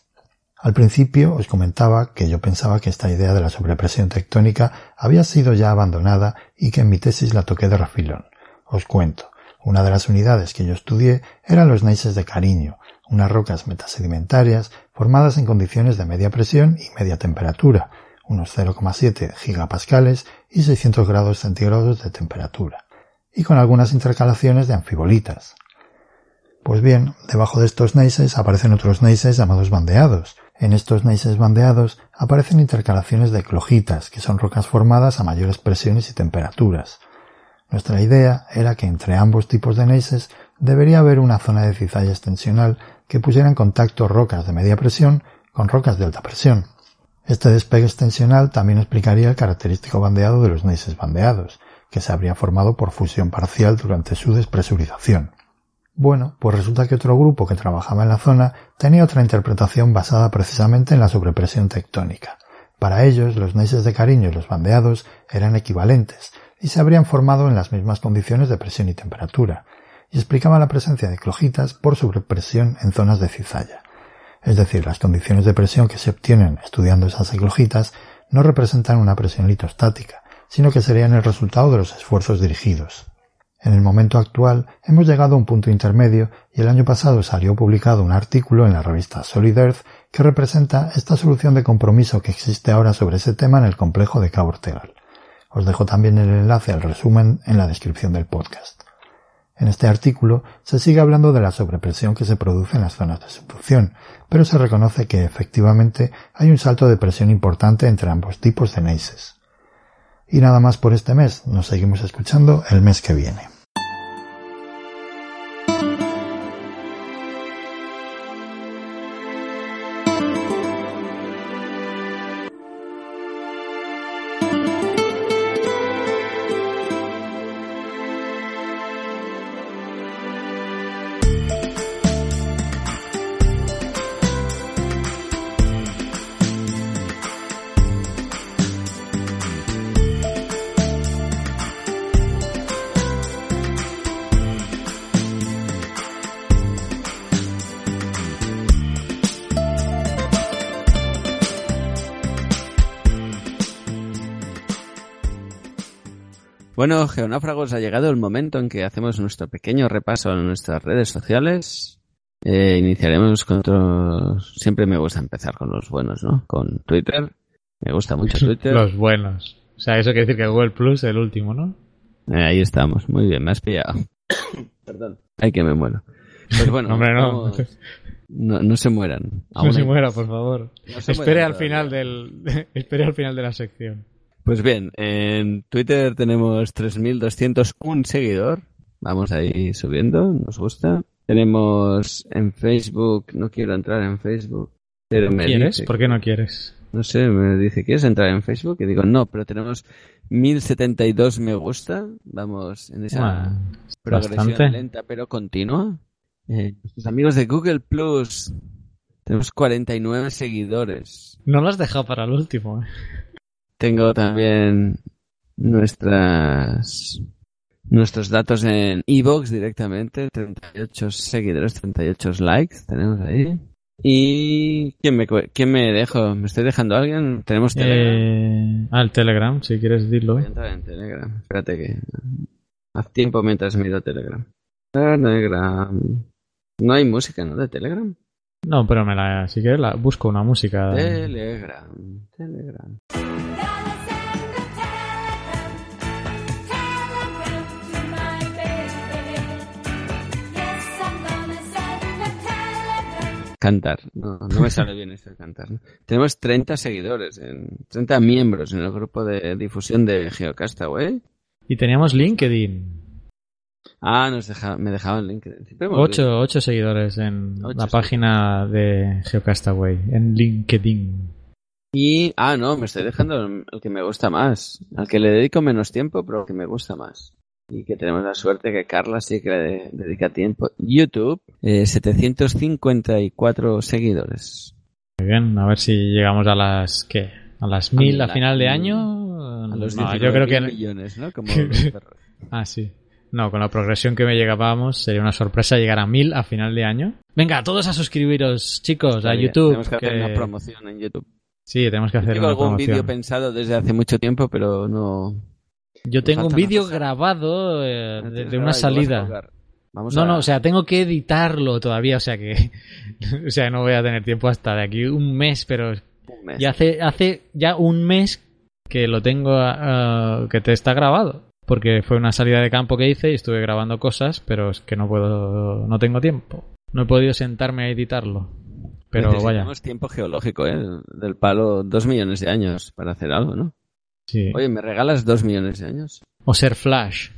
S9: Al principio os comentaba que yo pensaba que esta idea de la sobrepresión tectónica había sido ya abandonada y que en mi tesis la toqué de refilón. Os cuento. Una de las unidades que yo estudié eran los neises de cariño, unas rocas metasedimentarias formadas en condiciones de media presión y media temperatura, unos 0,7 gigapascales y 600 grados centígrados de temperatura, y con algunas intercalaciones de anfibolitas. Pues bien, debajo de estos neises aparecen otros neises llamados bandeados. En estos neises bandeados aparecen intercalaciones de clojitas, que son rocas formadas a mayores presiones y temperaturas. Nuestra idea era que entre ambos tipos de neises debería haber una zona de cizalla extensional que pusiera en contacto rocas de media presión con rocas de alta presión. Este despegue extensional también explicaría el característico bandeado de los neises bandeados, que se habría formado por fusión parcial durante su despresurización. Bueno, pues resulta que otro grupo que trabajaba en la zona tenía otra interpretación basada precisamente en la sobrepresión tectónica. Para ellos, los neises de cariño y los bandeados eran equivalentes, y se habrían formado en las mismas condiciones de presión y temperatura, y explicaba la presencia de clojitas por sobrepresión en zonas de cizalla. Es decir, las condiciones de presión que se obtienen estudiando esas eclogitas no representan una presión litostática, sino que serían el resultado de los esfuerzos dirigidos. En el momento actual hemos llegado a un punto intermedio y el año pasado salió publicado un artículo en la revista Solid Earth que representa esta solución de compromiso que existe ahora sobre ese tema en el complejo de Cabo Ortegal. Os dejo también el enlace al resumen en la descripción del podcast. En este artículo se sigue hablando de la sobrepresión que se produce en las zonas de subducción, pero se reconoce que efectivamente hay un salto de presión importante entre ambos tipos de neises. Y nada más por este mes, nos seguimos escuchando el mes que viene.
S2: Bueno, geonáfragos, ha llegado el momento en que hacemos nuestro pequeño repaso en nuestras redes sociales. Eh, iniciaremos con otros... Siempre me gusta empezar con los buenos, ¿no? Con Twitter. Me gusta mucho Twitter.
S1: Los buenos. O sea, eso quiere decir que Google Plus es el último, ¿no?
S2: Eh, ahí estamos. Muy bien, me has pillado. Perdón. Ay, que me muero. Pues bueno,
S1: Hombre, no.
S2: vamos- no. no se mueran.
S1: No se
S2: hay-
S1: muera, por favor.
S2: No se
S1: Espere
S2: mueran
S1: al final del... Espere al final de la sección.
S2: Pues bien, en Twitter tenemos 3.201 seguidor. Vamos ahí subiendo, nos gusta. Tenemos en Facebook, no quiero entrar en Facebook. Pero me
S1: ¿Quieres?
S2: dice-
S1: ¿Por qué no quieres?
S2: No sé, me dice, ¿quieres entrar en Facebook? Y digo, no, pero tenemos 1072 me gusta. Vamos en esa
S1: Bueno,
S2: progresión
S1: bastante.
S2: lenta pero continua. Eh, nuestros amigos de Google Plus. Tenemos 49 seguidores.
S1: No lo has dejado para el último. ¿eh?
S2: Tengo también nuestras nuestros datos en Evox directamente. 38 seguidores, 38 likes tenemos ahí. ¿Y quién me, quién me dejo? ¿Me estoy dejando a alguien? Tenemos Telegram.
S1: Eh, ah, el Telegram, si quieres decirlo.
S2: Voy a entrar en Telegram. Espérate que... Haz tiempo mientras miro Telegram. Telegram... No hay música, ¿no? De Telegram.
S1: No, pero me la, si quieres la, busco una música.
S2: Telegram. Telegram. Cantar. No, no me sale bien esto de cantar. ¿no? Tenemos 30 seguidores, en, 30 miembros en el grupo de difusión de Geocastaway.
S1: Y teníamos LinkedIn.
S2: Ah, nos deja, me dejaban LinkedIn.
S1: Ocho, ocho seguidores en
S2: Ocho
S1: la página de Geocastaway, en LinkedIn.
S2: Y, ah, no, me estoy dejando el, que me gusta más. Al que le dedico menos tiempo, pero el que me gusta más. Y que tenemos la suerte que Carla sí que le dedica tiempo. YouTube, eh, 754 seguidores.
S1: Muy bien, a ver si llegamos a las, ¿qué? A las mil a final de año.
S2: A los
S1: No, yo creo
S2: 19.000
S1: que...
S2: millones, ¿no? Como los perros.
S1: Ah, sí. No, con la progresión que me llegábamos sería una sorpresa llegar a mil a final de año. Venga, todos a suscribiros, chicos, a YouTube.
S2: Tenemos que hacer una promoción en YouTube.
S1: Sí, tenemos que hacer
S2: Tengo
S1: una
S2: algún vídeo pensado desde hace mucho tiempo, pero no...
S1: Yo tengo un vídeo grabado eh, de, una salida.
S2: Vamos
S1: No,
S2: a-
S1: no, o sea, tengo que editarlo todavía, o sea que... o sea, no voy a tener tiempo hasta de aquí un mes, pero...
S2: un mes.
S1: Y hace, hace ya un mes que lo tengo, ah, que te está grabado. Porque fue una salida de campo que hice y estuve grabando cosas, pero es que no puedo, no tengo tiempo. No he podido sentarme a editarlo. Pero vaya.
S2: Tiempo geológico, ¿eh? Del palo, dos millones de años para hacer algo, ¿no?
S1: Sí.
S2: Oye, ¿me regalas dos millones de años?
S1: O ser Flash.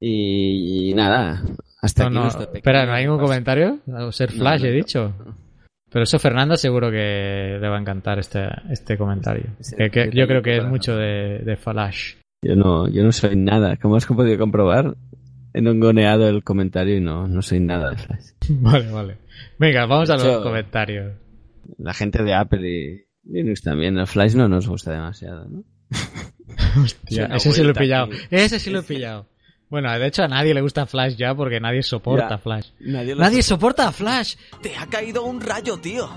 S2: Y, y nada, hasta
S1: No,
S2: aquí
S1: no,
S2: nuestro
S1: espera, ¿no hay ningún comentario? O ser Flash,
S2: no,
S1: he dicho. Pero eso Fernanda seguro que le va a encantar este, este comentario. Que- que yo creo que es mucho de, de Flash.
S2: Yo no, yo no soy nada. Como has podido comprobar, he nongoneado el comentario y no, no soy nada de Flash.
S1: Vale, vale. Venga, vamos a los comentarios.
S2: La gente de Apple y Linux también, el Flash no nos gusta demasiado, ¿no?
S1: Hostia, ese sí lo he pillado.
S2: aquí.
S1: Ese sí lo he pillado. Bueno, de hecho a nadie le gusta Flash ya porque nadie soporta
S2: Ya.
S1: Flash.
S2: Nadie lo
S1: Nadie soporta a Flash.
S10: Te ha caído un rayo, tío.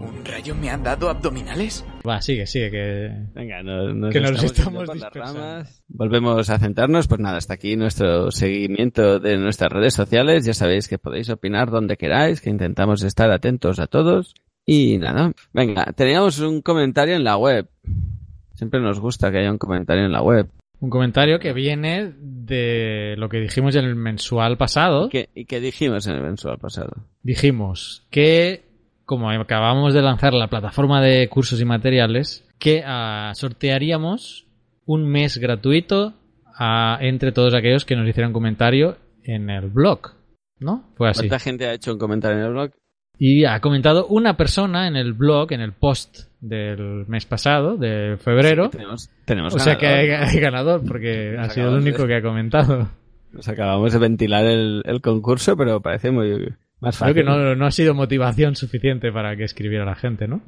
S10: ¿Un rayo me ha dado abdominales?
S1: Va, sigue, sigue, que...
S2: Venga, no- nos
S1: Que nos
S2: estamos
S1: estamos
S2: yendo por las
S1: dispersando.
S2: ramas. Volvemos a centrarnos. Pues nada, hasta aquí nuestro seguimiento de nuestras redes sociales. Ya sabéis que podéis opinar donde queráis, que intentamos estar atentos a todos. Y nada, venga, teníamos un comentario en la web. Siempre nos gusta que haya un comentario en la web.
S1: Un comentario que viene de lo que dijimos en el mensual pasado.
S2: ¿Qué, ¿Y qué dijimos en el mensual pasado?
S1: Dijimos que, como acabamos de lanzar la plataforma de cursos y materiales, que ah, sortearíamos un mes gratuito a- entre todos aquellos que nos hicieran comentario en el blog. ¿No? Fue así.
S2: ¿Cuánta gente ha hecho un comentario en el blog?
S1: Y ha comentado una persona en el blog, en el post del mes pasado, de febrero.
S2: Tenemos, tenemos
S1: o sea que hay,
S2: ganador.
S1: hay ganador porque
S2: Nos
S1: ha sido el
S2: de-
S1: único que ha comentado.
S2: Nos acabamos de ventilar el, el concurso, pero parece muy más
S1: Creo que no, no ha sido motivación suficiente para que escribiera la gente, ¿no?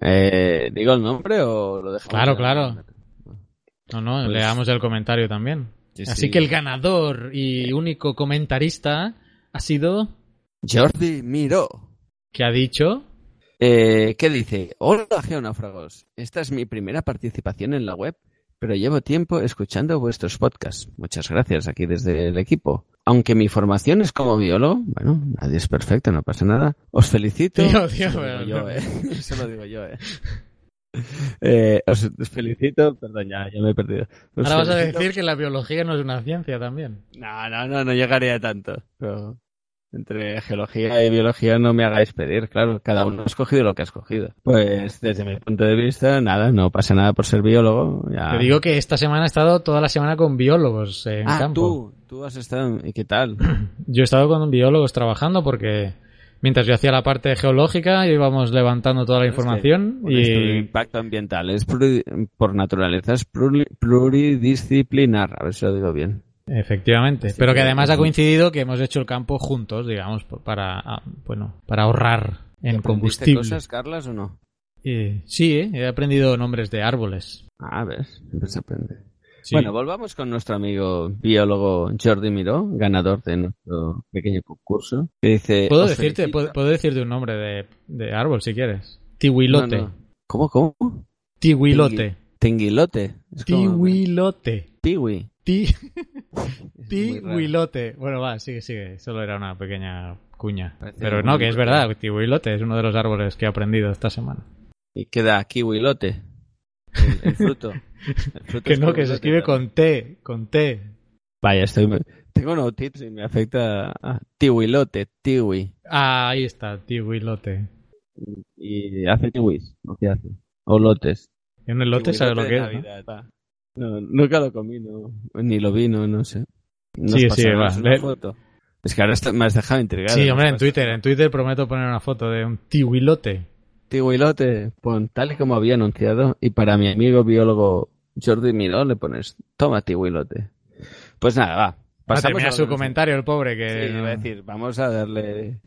S2: Eh, ¿Digo el nombre o lo dejamos?
S1: Claro, claro. No, no,
S2: Pues-
S1: leamos el comentario también.
S2: Sí,
S1: Así
S2: sí.
S1: que el ganador y único comentarista ha sido
S2: Jordi Miró.
S1: que ha dicho
S2: Eh, ¿Qué dice? Hola, geonáufragos. Esta es mi primera participación en la web, pero llevo tiempo escuchando vuestros podcasts. Muchas gracias aquí desde el equipo. Aunque mi formación es como biólogo, bueno, nadie es perfecto, no pasa nada. Os felicito.
S1: Tío, tío,
S2: lo
S1: pero-
S2: digo yo, eh. Eso lo digo yo, eh. Eh, os, felicito, perdón, ya, ya me he perdido. Os
S1: ahora vas a decir que la biología no es una ciencia también.
S2: No, no, no, no llegaría a tanto. Pero entre geología y biología no me hagáis pedir, claro, cada uno ha escogido lo que ha escogido. Pues desde mi punto de vista, nada, no pasa nada por ser biólogo. Ya.
S1: Te digo que esta semana he estado toda la semana con biólogos en
S2: ah,
S1: campo.
S2: tú, tú has estado, ¿y qué tal?
S1: Yo he estado con biólogos trabajando porque mientras yo hacía la parte geológica íbamos levantando toda la información y
S2: impacto ambiental es pluri- por naturaleza es pluri- pluridisciplinar, a ver si lo digo bien.
S1: Efectivamente,
S2: Así
S1: pero que
S2: que-
S1: además ha coincidido que hemos hecho el campo juntos, digamos, para ah, bueno, para ahorrar en
S2: ¿Aprendiste
S1: combustible.
S2: cosas, Carlas, o no?
S1: Eh, sí, ¿eh? he aprendido nombres de árboles.
S2: Ah, ves, siempre se aprende.
S1: Sí.
S2: Bueno, volvamos con nuestro amigo biólogo Jordi Miró, ganador de nuestro pequeño concurso, que dice...
S1: puedo
S2: "Os
S1: decirte,
S2: felicito".
S1: puedo, puedo decirte un nombre de, de árbol si quieres. Tihuilote.
S2: No, no. ¿Cómo, cómo?
S1: Tihuilote.
S2: Tinguilote.
S1: Tihuilote.
S2: Tiwi.
S1: Ti... Tihuilote. Bueno, va, sigue, sigue. Solo era una pequeña cuña. Pero no, que es verdad. Tihuilote es uno de los árboles que he aprendido esta semana.
S2: Y queda kiwilote. El, el fruto. El fruto
S1: Que no, que se escribe con T. Con T.
S2: Vaya, estoy... Tengo un tips y me afecta a tiwilote, tiwi.
S1: Ah, ahí está, Tihuilote.
S2: Y hace tiwis, ¿o qué hace? O lotes.
S1: ¿Y un elote sabes lo que
S2: Tiwilote
S1: es? no?
S2: No, nunca lo comí, no. Ni lo vi, no, no sé. Nos
S1: Sí, sí, va.
S2: una foto. Es que ahora está- me has dejado intrigado.
S1: Sí, hombre, en Twitter. En Twitter prometo poner una foto de un Tihuilote.
S2: Tiwilote, pon tal y como había anunciado. Y para mi amigo biólogo Jordi Miró le pones, toma Tiwilote. Pues nada, va.
S1: Va a
S2: Pasamos a
S1: su comentario, el pobre, que...
S2: Sí, iba a decir, vamos a darle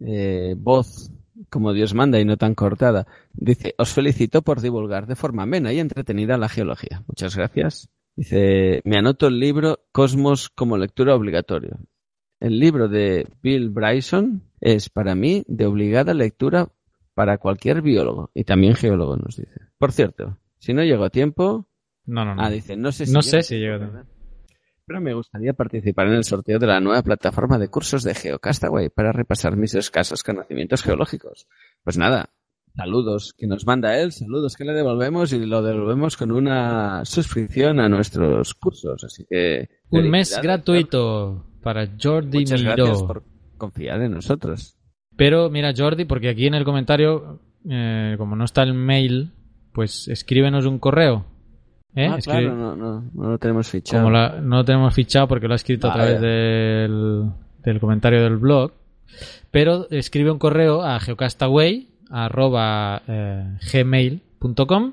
S2: eh, voz como Dios manda y no tan cortada. Dice, os felicito por divulgar de forma amena y entretenida la geología. Muchas gracias. Dice, me anoto el libro Cosmos como lectura obligatoria. El libro de Bill Bryson es para mí de obligada lectura para cualquier biólogo y también geólogo nos dice. Por cierto, si no llego a tiempo,
S1: No, no, no.
S2: ah, dice, no sé si
S1: No
S2: llego
S1: sé
S2: a
S1: si
S2: tiempo,
S1: llego a
S2: ¿verdad? Pero me gustaría participar en el sorteo de la nueva plataforma de cursos de GeoCastaway para repasar mis escasos conocimientos geológicos. Pues nada, saludos que nos manda él, saludos que le devolvemos y lo devolvemos con una suscripción a nuestros cursos. Así que
S1: Un mes gratuito para Jordi
S2: Muchas
S1: Miró.
S2: gracias por confiar en nosotros.
S1: Pero mira, Jordi, porque aquí en el comentario, eh, como no está el mail, pues escríbenos un correo. ¿Eh?
S2: Ah, claro, no, no, no lo tenemos fichado.
S1: Como la- no lo tenemos fichado porque lo ha escrito a través del, del comentario del blog, pero escribe un correo a geocastaway.gmail.com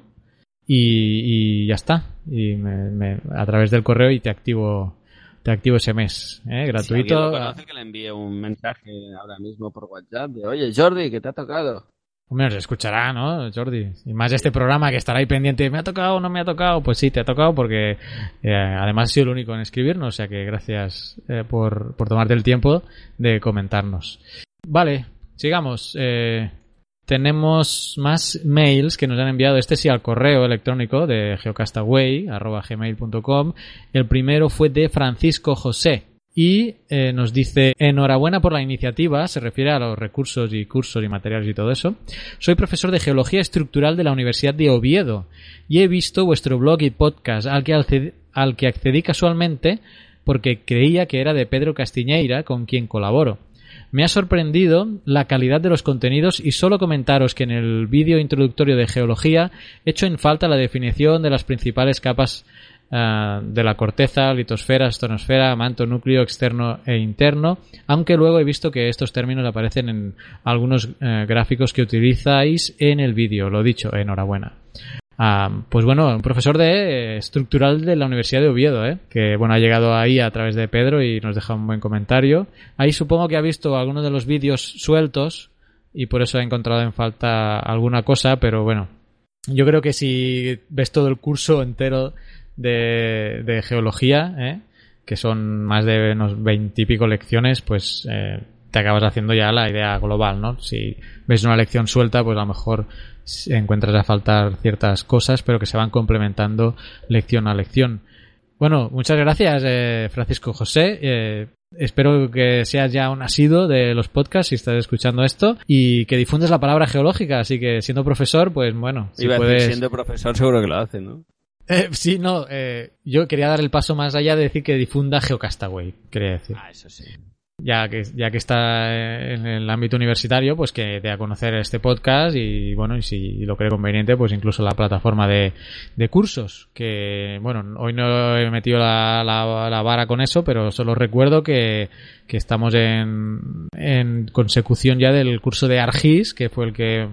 S1: y, y ya está. Y me- me- a través del correo y te activo te activo ese mes, ¿eh?
S2: Si
S1: gratuito.
S2: lo conoce, que le envíe un mensaje ahora mismo por WhatsApp de, oye, Jordi, que te ha tocado.
S1: Hombre, nos escuchará, ¿no, Jordi? Y más este programa que estará ahí pendiente. ¿Me ha tocado o no me ha tocado? Pues sí, te ha tocado porque eh, además has sido el único en escribirnos. O sea que gracias eh, por, por tomarte el tiempo de comentarnos. Vale, sigamos. Eh, tenemos más mails que nos han enviado. Este sí al correo electrónico de geocastaway.gmail.com. El primero fue de Francisco José. Y eh, nos dice, enhorabuena por la iniciativa, se refiere a los recursos y cursos y materiales y todo eso. Soy profesor de Geología Estructural de la Universidad de Oviedo y he visto vuestro blog y podcast al que, acced- al que accedí casualmente porque creía que era de Pedro Castiñeira, con quien colaboro. Me ha sorprendido la calidad de los contenidos y solo comentaros que en el vídeo introductorio de geología echo en falta la definición de las principales capas ah, de la corteza, litosfera, estonosfera, manto núcleo externo e interno, aunque luego he visto que estos términos aparecen en algunos eh, gráficos que utilizáis en el vídeo. Lo dicho, enhorabuena. Ah, pues bueno, un profesor de eh, estructural de la Universidad de Oviedo, ¿eh? que bueno ha llegado ahí a través de Pedro y nos deja un buen comentario. Ahí supongo que ha visto algunos de los vídeos sueltos y por eso ha encontrado en falta alguna cosa, pero bueno, yo creo que si ves todo el curso entero de, de geología, ¿eh? que son más de unos veintipico lecciones, pues eh, te acabas haciendo ya la idea global, ¿no? Si ves una lección suelta, pues a lo mejor encuentras a faltar ciertas cosas, pero que se van complementando lección a lección. Bueno, muchas gracias, eh, Francisco José. Eh, espero que seas ya un asido de los podcasts si estás escuchando esto y que difundes la palabra geológica. Así que siendo profesor, pues bueno, si
S2: Iba a decir,
S1: puedes.
S2: siendo profesor seguro que lo hace, ¿no?
S1: Eh, sí, no, eh, yo quería dar el paso más allá de decir que difunda Geocastaway, quería decir.
S2: Ah, eso sí.
S1: Ya que, ya que está en el ámbito universitario, pues que dé a conocer este podcast y bueno, y si lo cree conveniente, pues incluso la plataforma de, de cursos, que bueno, hoy no he metido la, la, la vara con eso, pero solo recuerdo que, que estamos en, en consecución ya del curso de Argis, que fue el que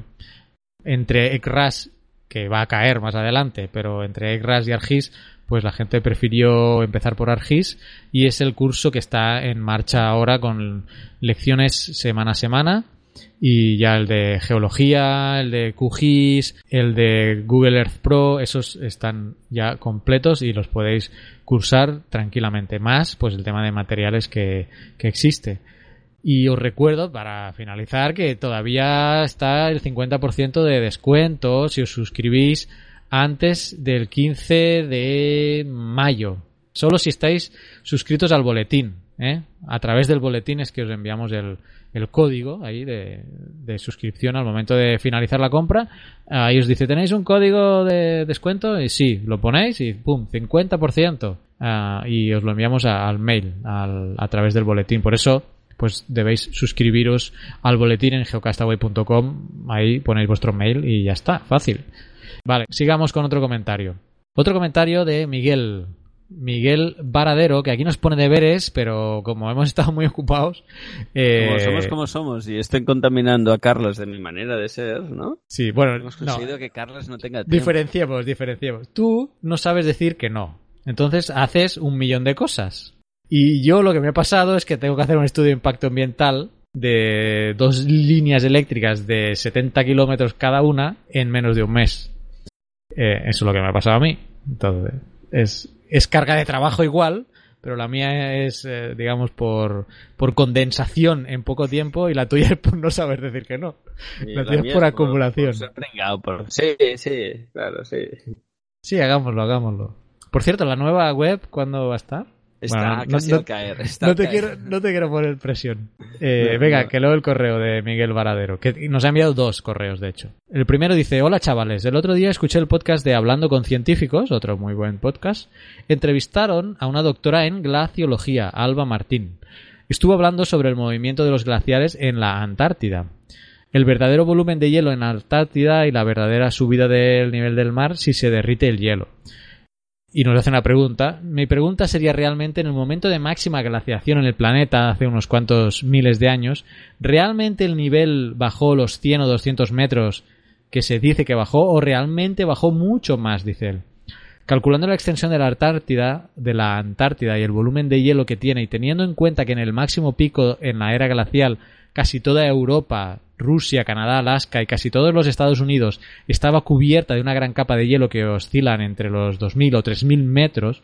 S1: entre ECRAS que va a caer más adelante, pero entre ECRAS y Argis pues la gente prefirió empezar por ArcGIS y es el curso que está en marcha ahora con lecciones semana a semana y ya el de geología, el de QGIS, el de Google Earth Pro, esos están ya completos y los podéis cursar tranquilamente. Más, pues el tema de materiales que, que existe. Y os recuerdo, para finalizar, que todavía está el 50% de descuento si os suscribís antes del 15 de mayo. Solo si estáis suscritos al boletín. ¿eh? A través del boletín es que os enviamos el, el código ahí de, de, suscripción al momento de finalizar la compra. Ahí os dice, ¿tenéis un código de descuento? Y sí, lo ponéis y ¡pum! 50%. Uh, y os lo enviamos al mail, al, a través del boletín. Por eso, pues debéis suscribiros al boletín en geocastaway.com. Ahí ponéis vuestro mail y ya está, fácil. Vale, sigamos con otro comentario. Otro comentario de Miguel. Miguel Varadero, que aquí nos pone deberes, pero como hemos estado muy ocupados.
S2: Eh... Como somos como somos y estén contaminando a Carlos de mi manera de ser, ¿no?
S1: Sí, bueno.
S2: Hemos conseguido no. que Carlos no tenga tiempo.
S1: Diferenciemos, diferenciemos. Tú no sabes decir que no. Entonces haces un millón de cosas. Y yo lo que me ha pasado es que tengo que hacer un estudio de impacto ambiental de dos líneas eléctricas de 70 kilómetros cada una en menos de un mes. Eh, eso es lo que me ha pasado a mí. Entonces, es, es carga de trabajo igual, pero la mía es, eh, digamos, por, por condensación en poco tiempo y la tuya es por no saber decir que no. La, tuya es por acumulación.
S2: Por, por por... Sí, sí, claro, sí.
S1: Sí, hagámoslo, hagámoslo. Por cierto, la nueva web, ¿cuándo va a estar?
S2: Está bueno, casi
S1: no,
S2: al caer. Está
S1: no,
S2: al
S1: te
S2: caer.
S1: Quiero, no te quiero poner presión. Eh, venga, que leo el correo de Miguel Varadero, que nos ha enviado dos correos, de hecho. El primero dice, hola chavales, el otro día escuché el podcast de Hablando con Científicos, otro muy buen podcast. Entrevistaron a una doctora en glaciología, Alba Martín. Estuvo hablando sobre el movimiento de los glaciares en la Antártida. El verdadero volumen de hielo en la Antártida y la verdadera subida del nivel del mar si se derrite el hielo y nos hace una pregunta. Mi pregunta sería realmente en el momento de máxima glaciación en el planeta hace unos cuantos miles de años, ¿realmente el nivel bajó los 100 o 200 metros que se dice que bajó o realmente bajó mucho más, dice él? Calculando la extensión de la Antártida, de la Antártida y el volumen de hielo que tiene y teniendo en cuenta que en el máximo pico en la era glacial casi toda Europa, Rusia, Canadá, Alaska y casi todos los Estados Unidos estaba cubierta de una gran capa de hielo que oscilan entre los 2.000 o 3.000 metros,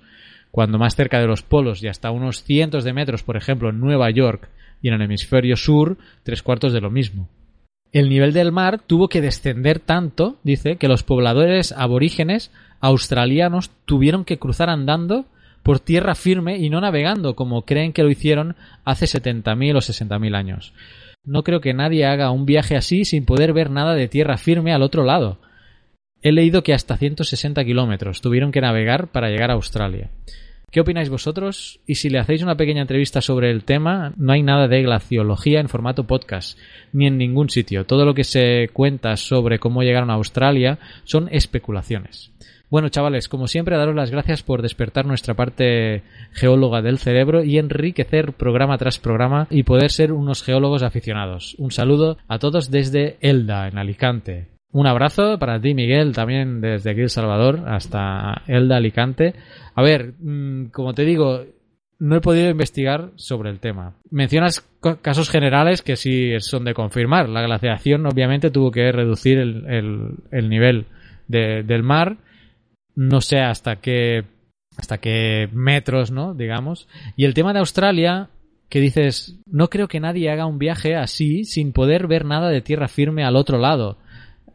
S1: cuando más cerca de los polos y hasta unos cientos de metros, por ejemplo, en Nueva York y en el hemisferio sur, tres cuartos de lo mismo. El nivel del mar tuvo que descender tanto, dice, que los pobladores aborígenes australianos tuvieron que cruzar andando por tierra firme y no navegando, como creen que lo hicieron hace 70.000 o 60.000 años. No creo que nadie haga un viaje así sin poder ver nada de tierra firme al otro lado. He leído que hasta 160 kilómetros tuvieron que navegar para llegar a Australia. ¿Qué opináis vosotros? Y si le hacéis una pequeña entrevista sobre el tema, no hay nada de glaciología en formato podcast, ni en ningún sitio. Todo lo que se cuenta sobre cómo llegaron a Australia son especulaciones. Bueno, chavales, como siempre, daros las gracias por despertar nuestra parte geóloga del cerebro y enriquecer programa tras programa y poder ser unos geólogos aficionados. Un saludo a todos desde Elda, en Alicante. Un abrazo para ti, Miguel, también desde aquí El Salvador hasta Elda, Alicante. A ver, como te digo, no he podido investigar sobre el tema. Mencionas casos generales que sí son de confirmar. La glaciación obviamente tuvo que reducir el, el, el nivel de, del mar no sé hasta qué hasta qué metros, ¿no? digamos. Y el tema de Australia que dices, no creo que nadie haga un viaje así sin poder ver nada de tierra firme al otro lado.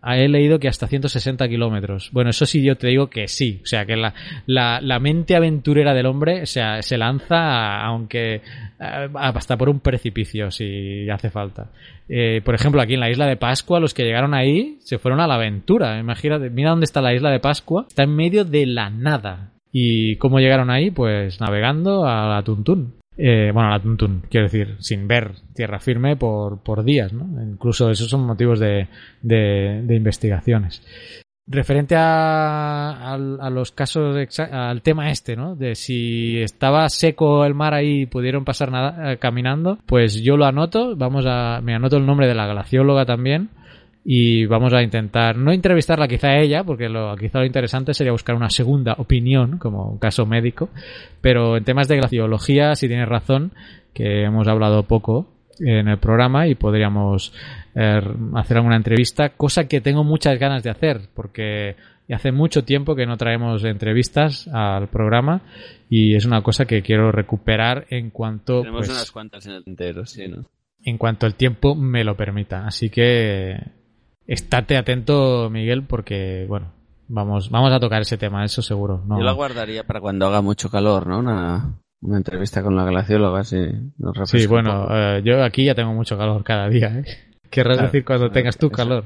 S1: He leído que hasta 160 kilómetros. Bueno, eso sí yo te digo que sí. O sea, que la, la, la mente aventurera del hombre o sea, se lanza aunque hasta por un precipicio si hace falta. Eh, por ejemplo, aquí en la isla de Pascua, los que llegaron ahí se fueron a la aventura. Imagínate, mira dónde está la isla de Pascua. Está en medio de la nada. ¿Y cómo llegaron ahí? Pues navegando a la Tuntún. Eh, bueno, la Tuntún, quiero decir, sin ver tierra firme por, por días, ¿no? Incluso esos son motivos de, de, de investigaciones. Referente a, los casos, al tema este, ¿no? De si estaba seco el mar ahí y pudieron pasar nada, eh, caminando, pues yo lo anoto, vamos a, me anoto el nombre de la glacióloga también, y vamos a intentar no entrevistarla quizá a ella, porque lo, quizá lo interesante sería buscar una segunda opinión, como un caso médico, pero en temas de glaciología, si tienes razón, que hemos hablado poco en el programa y podríamos eh, hacer alguna entrevista, cosa que tengo muchas ganas de hacer, porque hace mucho tiempo que no traemos entrevistas al programa y es una cosa que quiero recuperar en cuanto
S2: Tenemos
S1: pues,
S2: unas cuantas en el entero, sí, ¿no?
S1: en cuanto el tiempo me lo permita. Así que estate atento, Miguel, porque bueno, vamos, vamos a tocar ese tema, eso seguro. No,
S2: Yo la guardaría para cuando haga mucho calor, ¿no? Una, una entrevista con la glacióloga, sí. Nos
S1: sí, bueno, eh, yo aquí ya tengo mucho calor cada día. ¿eh? Querrás
S2: Claro,
S1: decir cuando
S2: claro,
S1: tengas tu
S2: eso.
S1: calor.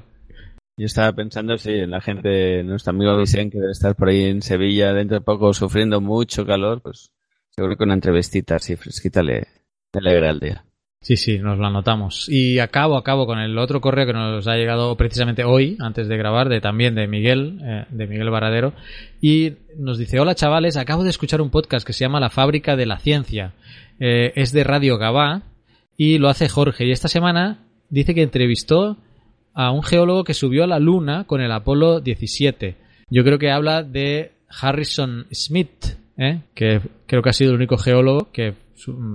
S2: Yo estaba pensando, sí, en la gente, nuestro amigo Vicente, que debe estar por ahí en Sevilla dentro de poco sufriendo mucho calor, pues seguro que una entrevistita así fresquita le, le alegra el día.
S1: Sí, sí, nos lo anotamos. Y acabo, acabo con el otro correo que nos ha llegado precisamente hoy, antes de grabar, de también de Miguel, eh, de Miguel Varadero. Y nos dice, hola chavales, acabo de escuchar un podcast que se llama La Fábrica de la Ciencia. Eh, es de Radio Gabá y lo hace Jorge. Y esta semana dice que entrevistó a un geólogo que subió a la Luna con el Apolo 17. Yo creo que habla de Harrison Smith, ¿eh? que creo que ha sido el único geólogo que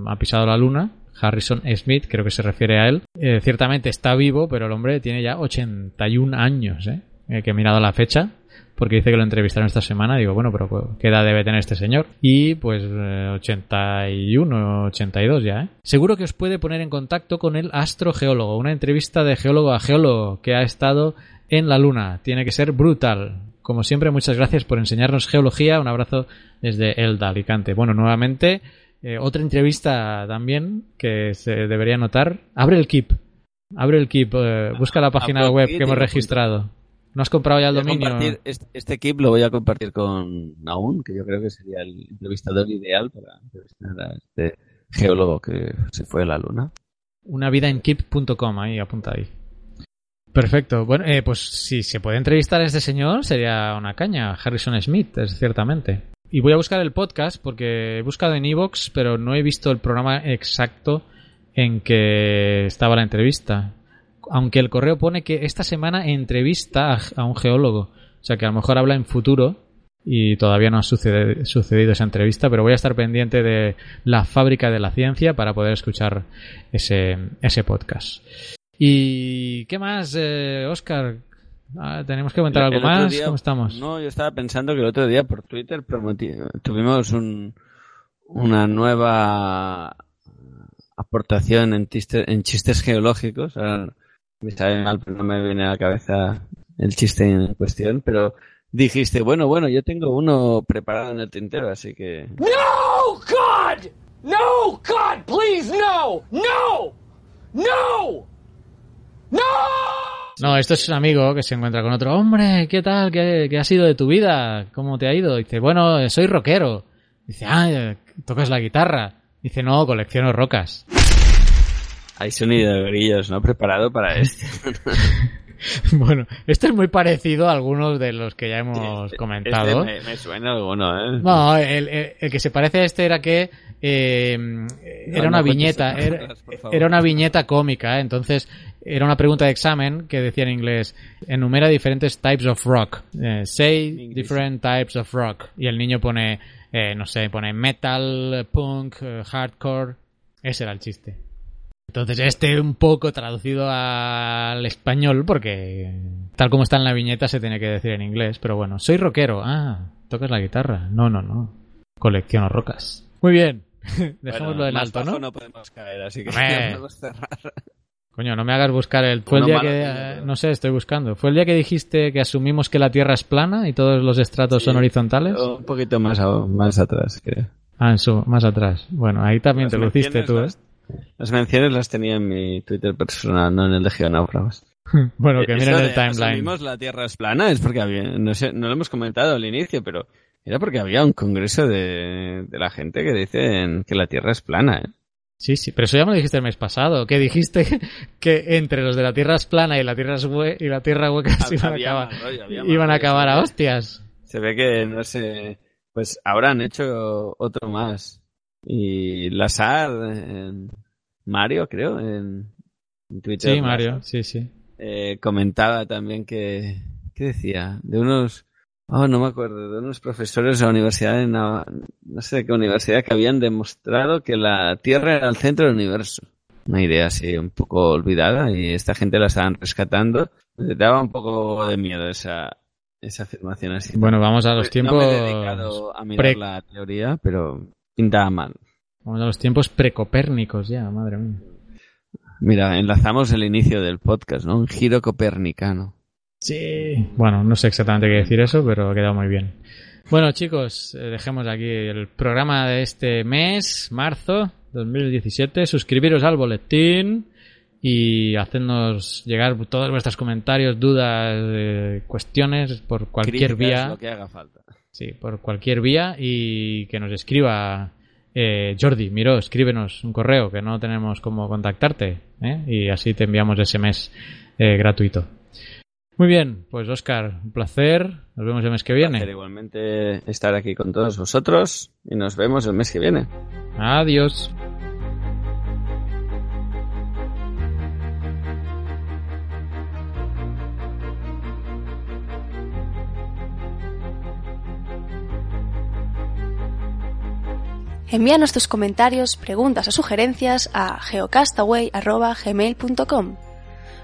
S1: ha pisado la Luna. Harrison Smith, creo que se refiere a él. Eh, ciertamente está vivo, pero el hombre tiene ya 81 años, ¿eh? Eh, que he mirado la fecha, porque dice que lo entrevistaron esta semana. Digo, bueno, pero ¿qué edad debe tener este señor? Y pues eh, 81, 82 ya, ¿eh? Seguro que os puede poner en contacto con el astrogeólogo, una entrevista de geólogo a geólogo que ha estado en la Luna. Tiene que ser brutal. Como siempre, muchas gracias por enseñarnos geología. Un abrazo desde Elda, Alicante. Bueno, nuevamente, eh, otra entrevista también que se debería notar. Abre el Keep. Abre el Keep. eh, busca la página
S2: Apple
S1: web que hemos registrado. ¿No has comprado ya el dominio?
S2: Este, este equipo lo voy a compartir con Naun, que yo creo que sería el entrevistador ideal para entrevistar a este geólogo que se fue a la luna.
S1: Una vida en keep.com, ahí, apunta ahí. Perfecto. Bueno, eh, pues si se puede entrevistar a este señor, sería una caña. Harrison Smith, es ciertamente. Y voy a buscar el podcast porque he buscado en Evox, pero no he visto el programa exacto en que estaba la entrevista. Aunque el correo pone que esta semana entrevista a, un geólogo. O sea que a lo mejor habla en futuro y todavía no ha sucedido esa entrevista, pero voy a estar pendiente de la fábrica de la ciencia para poder escuchar ese, ese podcast. ¿Y qué más, eh, Oscar? Ah, ¿Tenemos que comentar
S2: El-
S1: algo
S2: el
S1: más?
S2: día-
S1: ¿Cómo estamos?
S2: No, yo estaba pensando que el otro día por Twitter tuvimos un, una nueva aportación en, tiste- en chistes geológicos. Ahora me sabe mal, pero no me viene a la cabeza el chiste en cuestión, pero dijiste, bueno, bueno, yo tengo uno preparado en el tintero, así que...
S11: No, God! No, God, please, no! No! No! No!
S1: No, esto es un amigo que se encuentra con otro. Hombre, ¿qué tal? ¿Qué, qué ha sido de tu vida? ¿Cómo te ha ido? Dice, bueno, soy rockero. Dice, ah, eh, tocas la guitarra. Dice, no, colecciono rocas.
S2: Hay sonido de grillos, ¿no? Preparado para esto.
S1: bueno, esto es muy parecido a algunos de los que ya hemos comentado.
S2: Este me, me suena alguno, ¿eh?
S1: No, el, el- el que se parece a este era que eh, era una viñeta, era una viñeta cómica, ¿eh? entonces era una pregunta de examen que decía en inglés, enumera diferentes types of rock, Eh, say different types of rock, y el niño pone, eh, no sé, pone metal, punk, eh, hardcore, ese era el chiste. Entonces este un poco traducido al español porque tal como está en la viñeta se tiene que decir en inglés, pero bueno, soy rockero. Ah, tocas la guitarra. No, no, no. Colecciono rocas. Muy bien. Dejémoslo
S2: Bueno,
S1: en alto, ¿no?
S2: no podemos caer, así que podemos cerrar.
S1: Coño, no me hagas buscar el... Fue el día que... eh,
S2: pero-
S1: no sé, estoy buscando. ¿Fue el día que dijiste que asumimos que la Tierra es plana y todos los estratos son horizontales?
S2: Un poquito más, a- más atrás, creo.
S1: Ah, eso, más atrás. Bueno, ahí también
S2: Las
S1: te luciste
S2: menciones
S1: tú, ¿eh?
S2: las- Las menciones las tenía en mi Twitter personal, no en el de Geonáufragos.
S1: Bueno, que
S2: Eh,
S1: miren el
S2: de
S1: timeline.
S2: asumimos la Tierra es plana es porque había, no sé, no lo hemos comentado al inicio, pero era porque había un congreso de, de la gente que dicen que la Tierra es plana, ¿eh?
S1: Sí, sí, pero eso ya me lo dijiste el mes pasado, que dijiste que entre los de la Tierra es plana y la Tierra es hue- y la Tierra hueca se iban a acabar,
S2: más rollo, había más
S1: iban a acabar hostias.
S2: Se ve que, no sé, pues ahora han hecho otro más. Y Lazar, en Mario, creo, en, en Twitter.
S1: Sí, Mario, sí, sí.
S2: eh, comentaba también que, ¿qué decía? De unos, oh, no me acuerdo, de unos profesores de la universidad, de Nav- no sé de qué universidad, que habían demostrado que la Tierra era el centro del universo. Una idea así un poco olvidada y esta gente la estaban rescatando. Me daba un poco de miedo esa, esa afirmación así.
S1: Bueno, vamos a los
S2: No me he
S1: tiempos
S2: dedicado a mirar la teoría, pero pintaba mal.
S1: Vamos a los tiempos precopérnicos ya, madre mía.
S2: Mira, enlazamos el inicio del podcast, ¿no? Un giro copernicano.
S1: Sí. Bueno, no sé exactamente qué decir eso, pero ha quedado muy bien. Bueno, chicos, eh, dejemos aquí el programa de este mes, marzo 2017. Suscribiros al boletín y hacernos llegar todos vuestros comentarios, dudas, eh, cuestiones por cualquier
S2: Críticas,
S1: vía.
S2: Lo que haga falta.
S1: Sí, por cualquier vía y que nos escriba eh, Jordi, miró, escríbenos un correo que no tenemos cómo contactarte ¿eh? y así te enviamos ese mes eh, gratuito. Muy bien, pues Oscar, un placer. Nos vemos el mes que viene.
S2: Placer igualmente estar aquí con todos vosotros y nos vemos el mes que viene.
S1: Adiós.
S5: Envíanos tus comentarios, preguntas o sugerencias a geocastaway.gmail.com.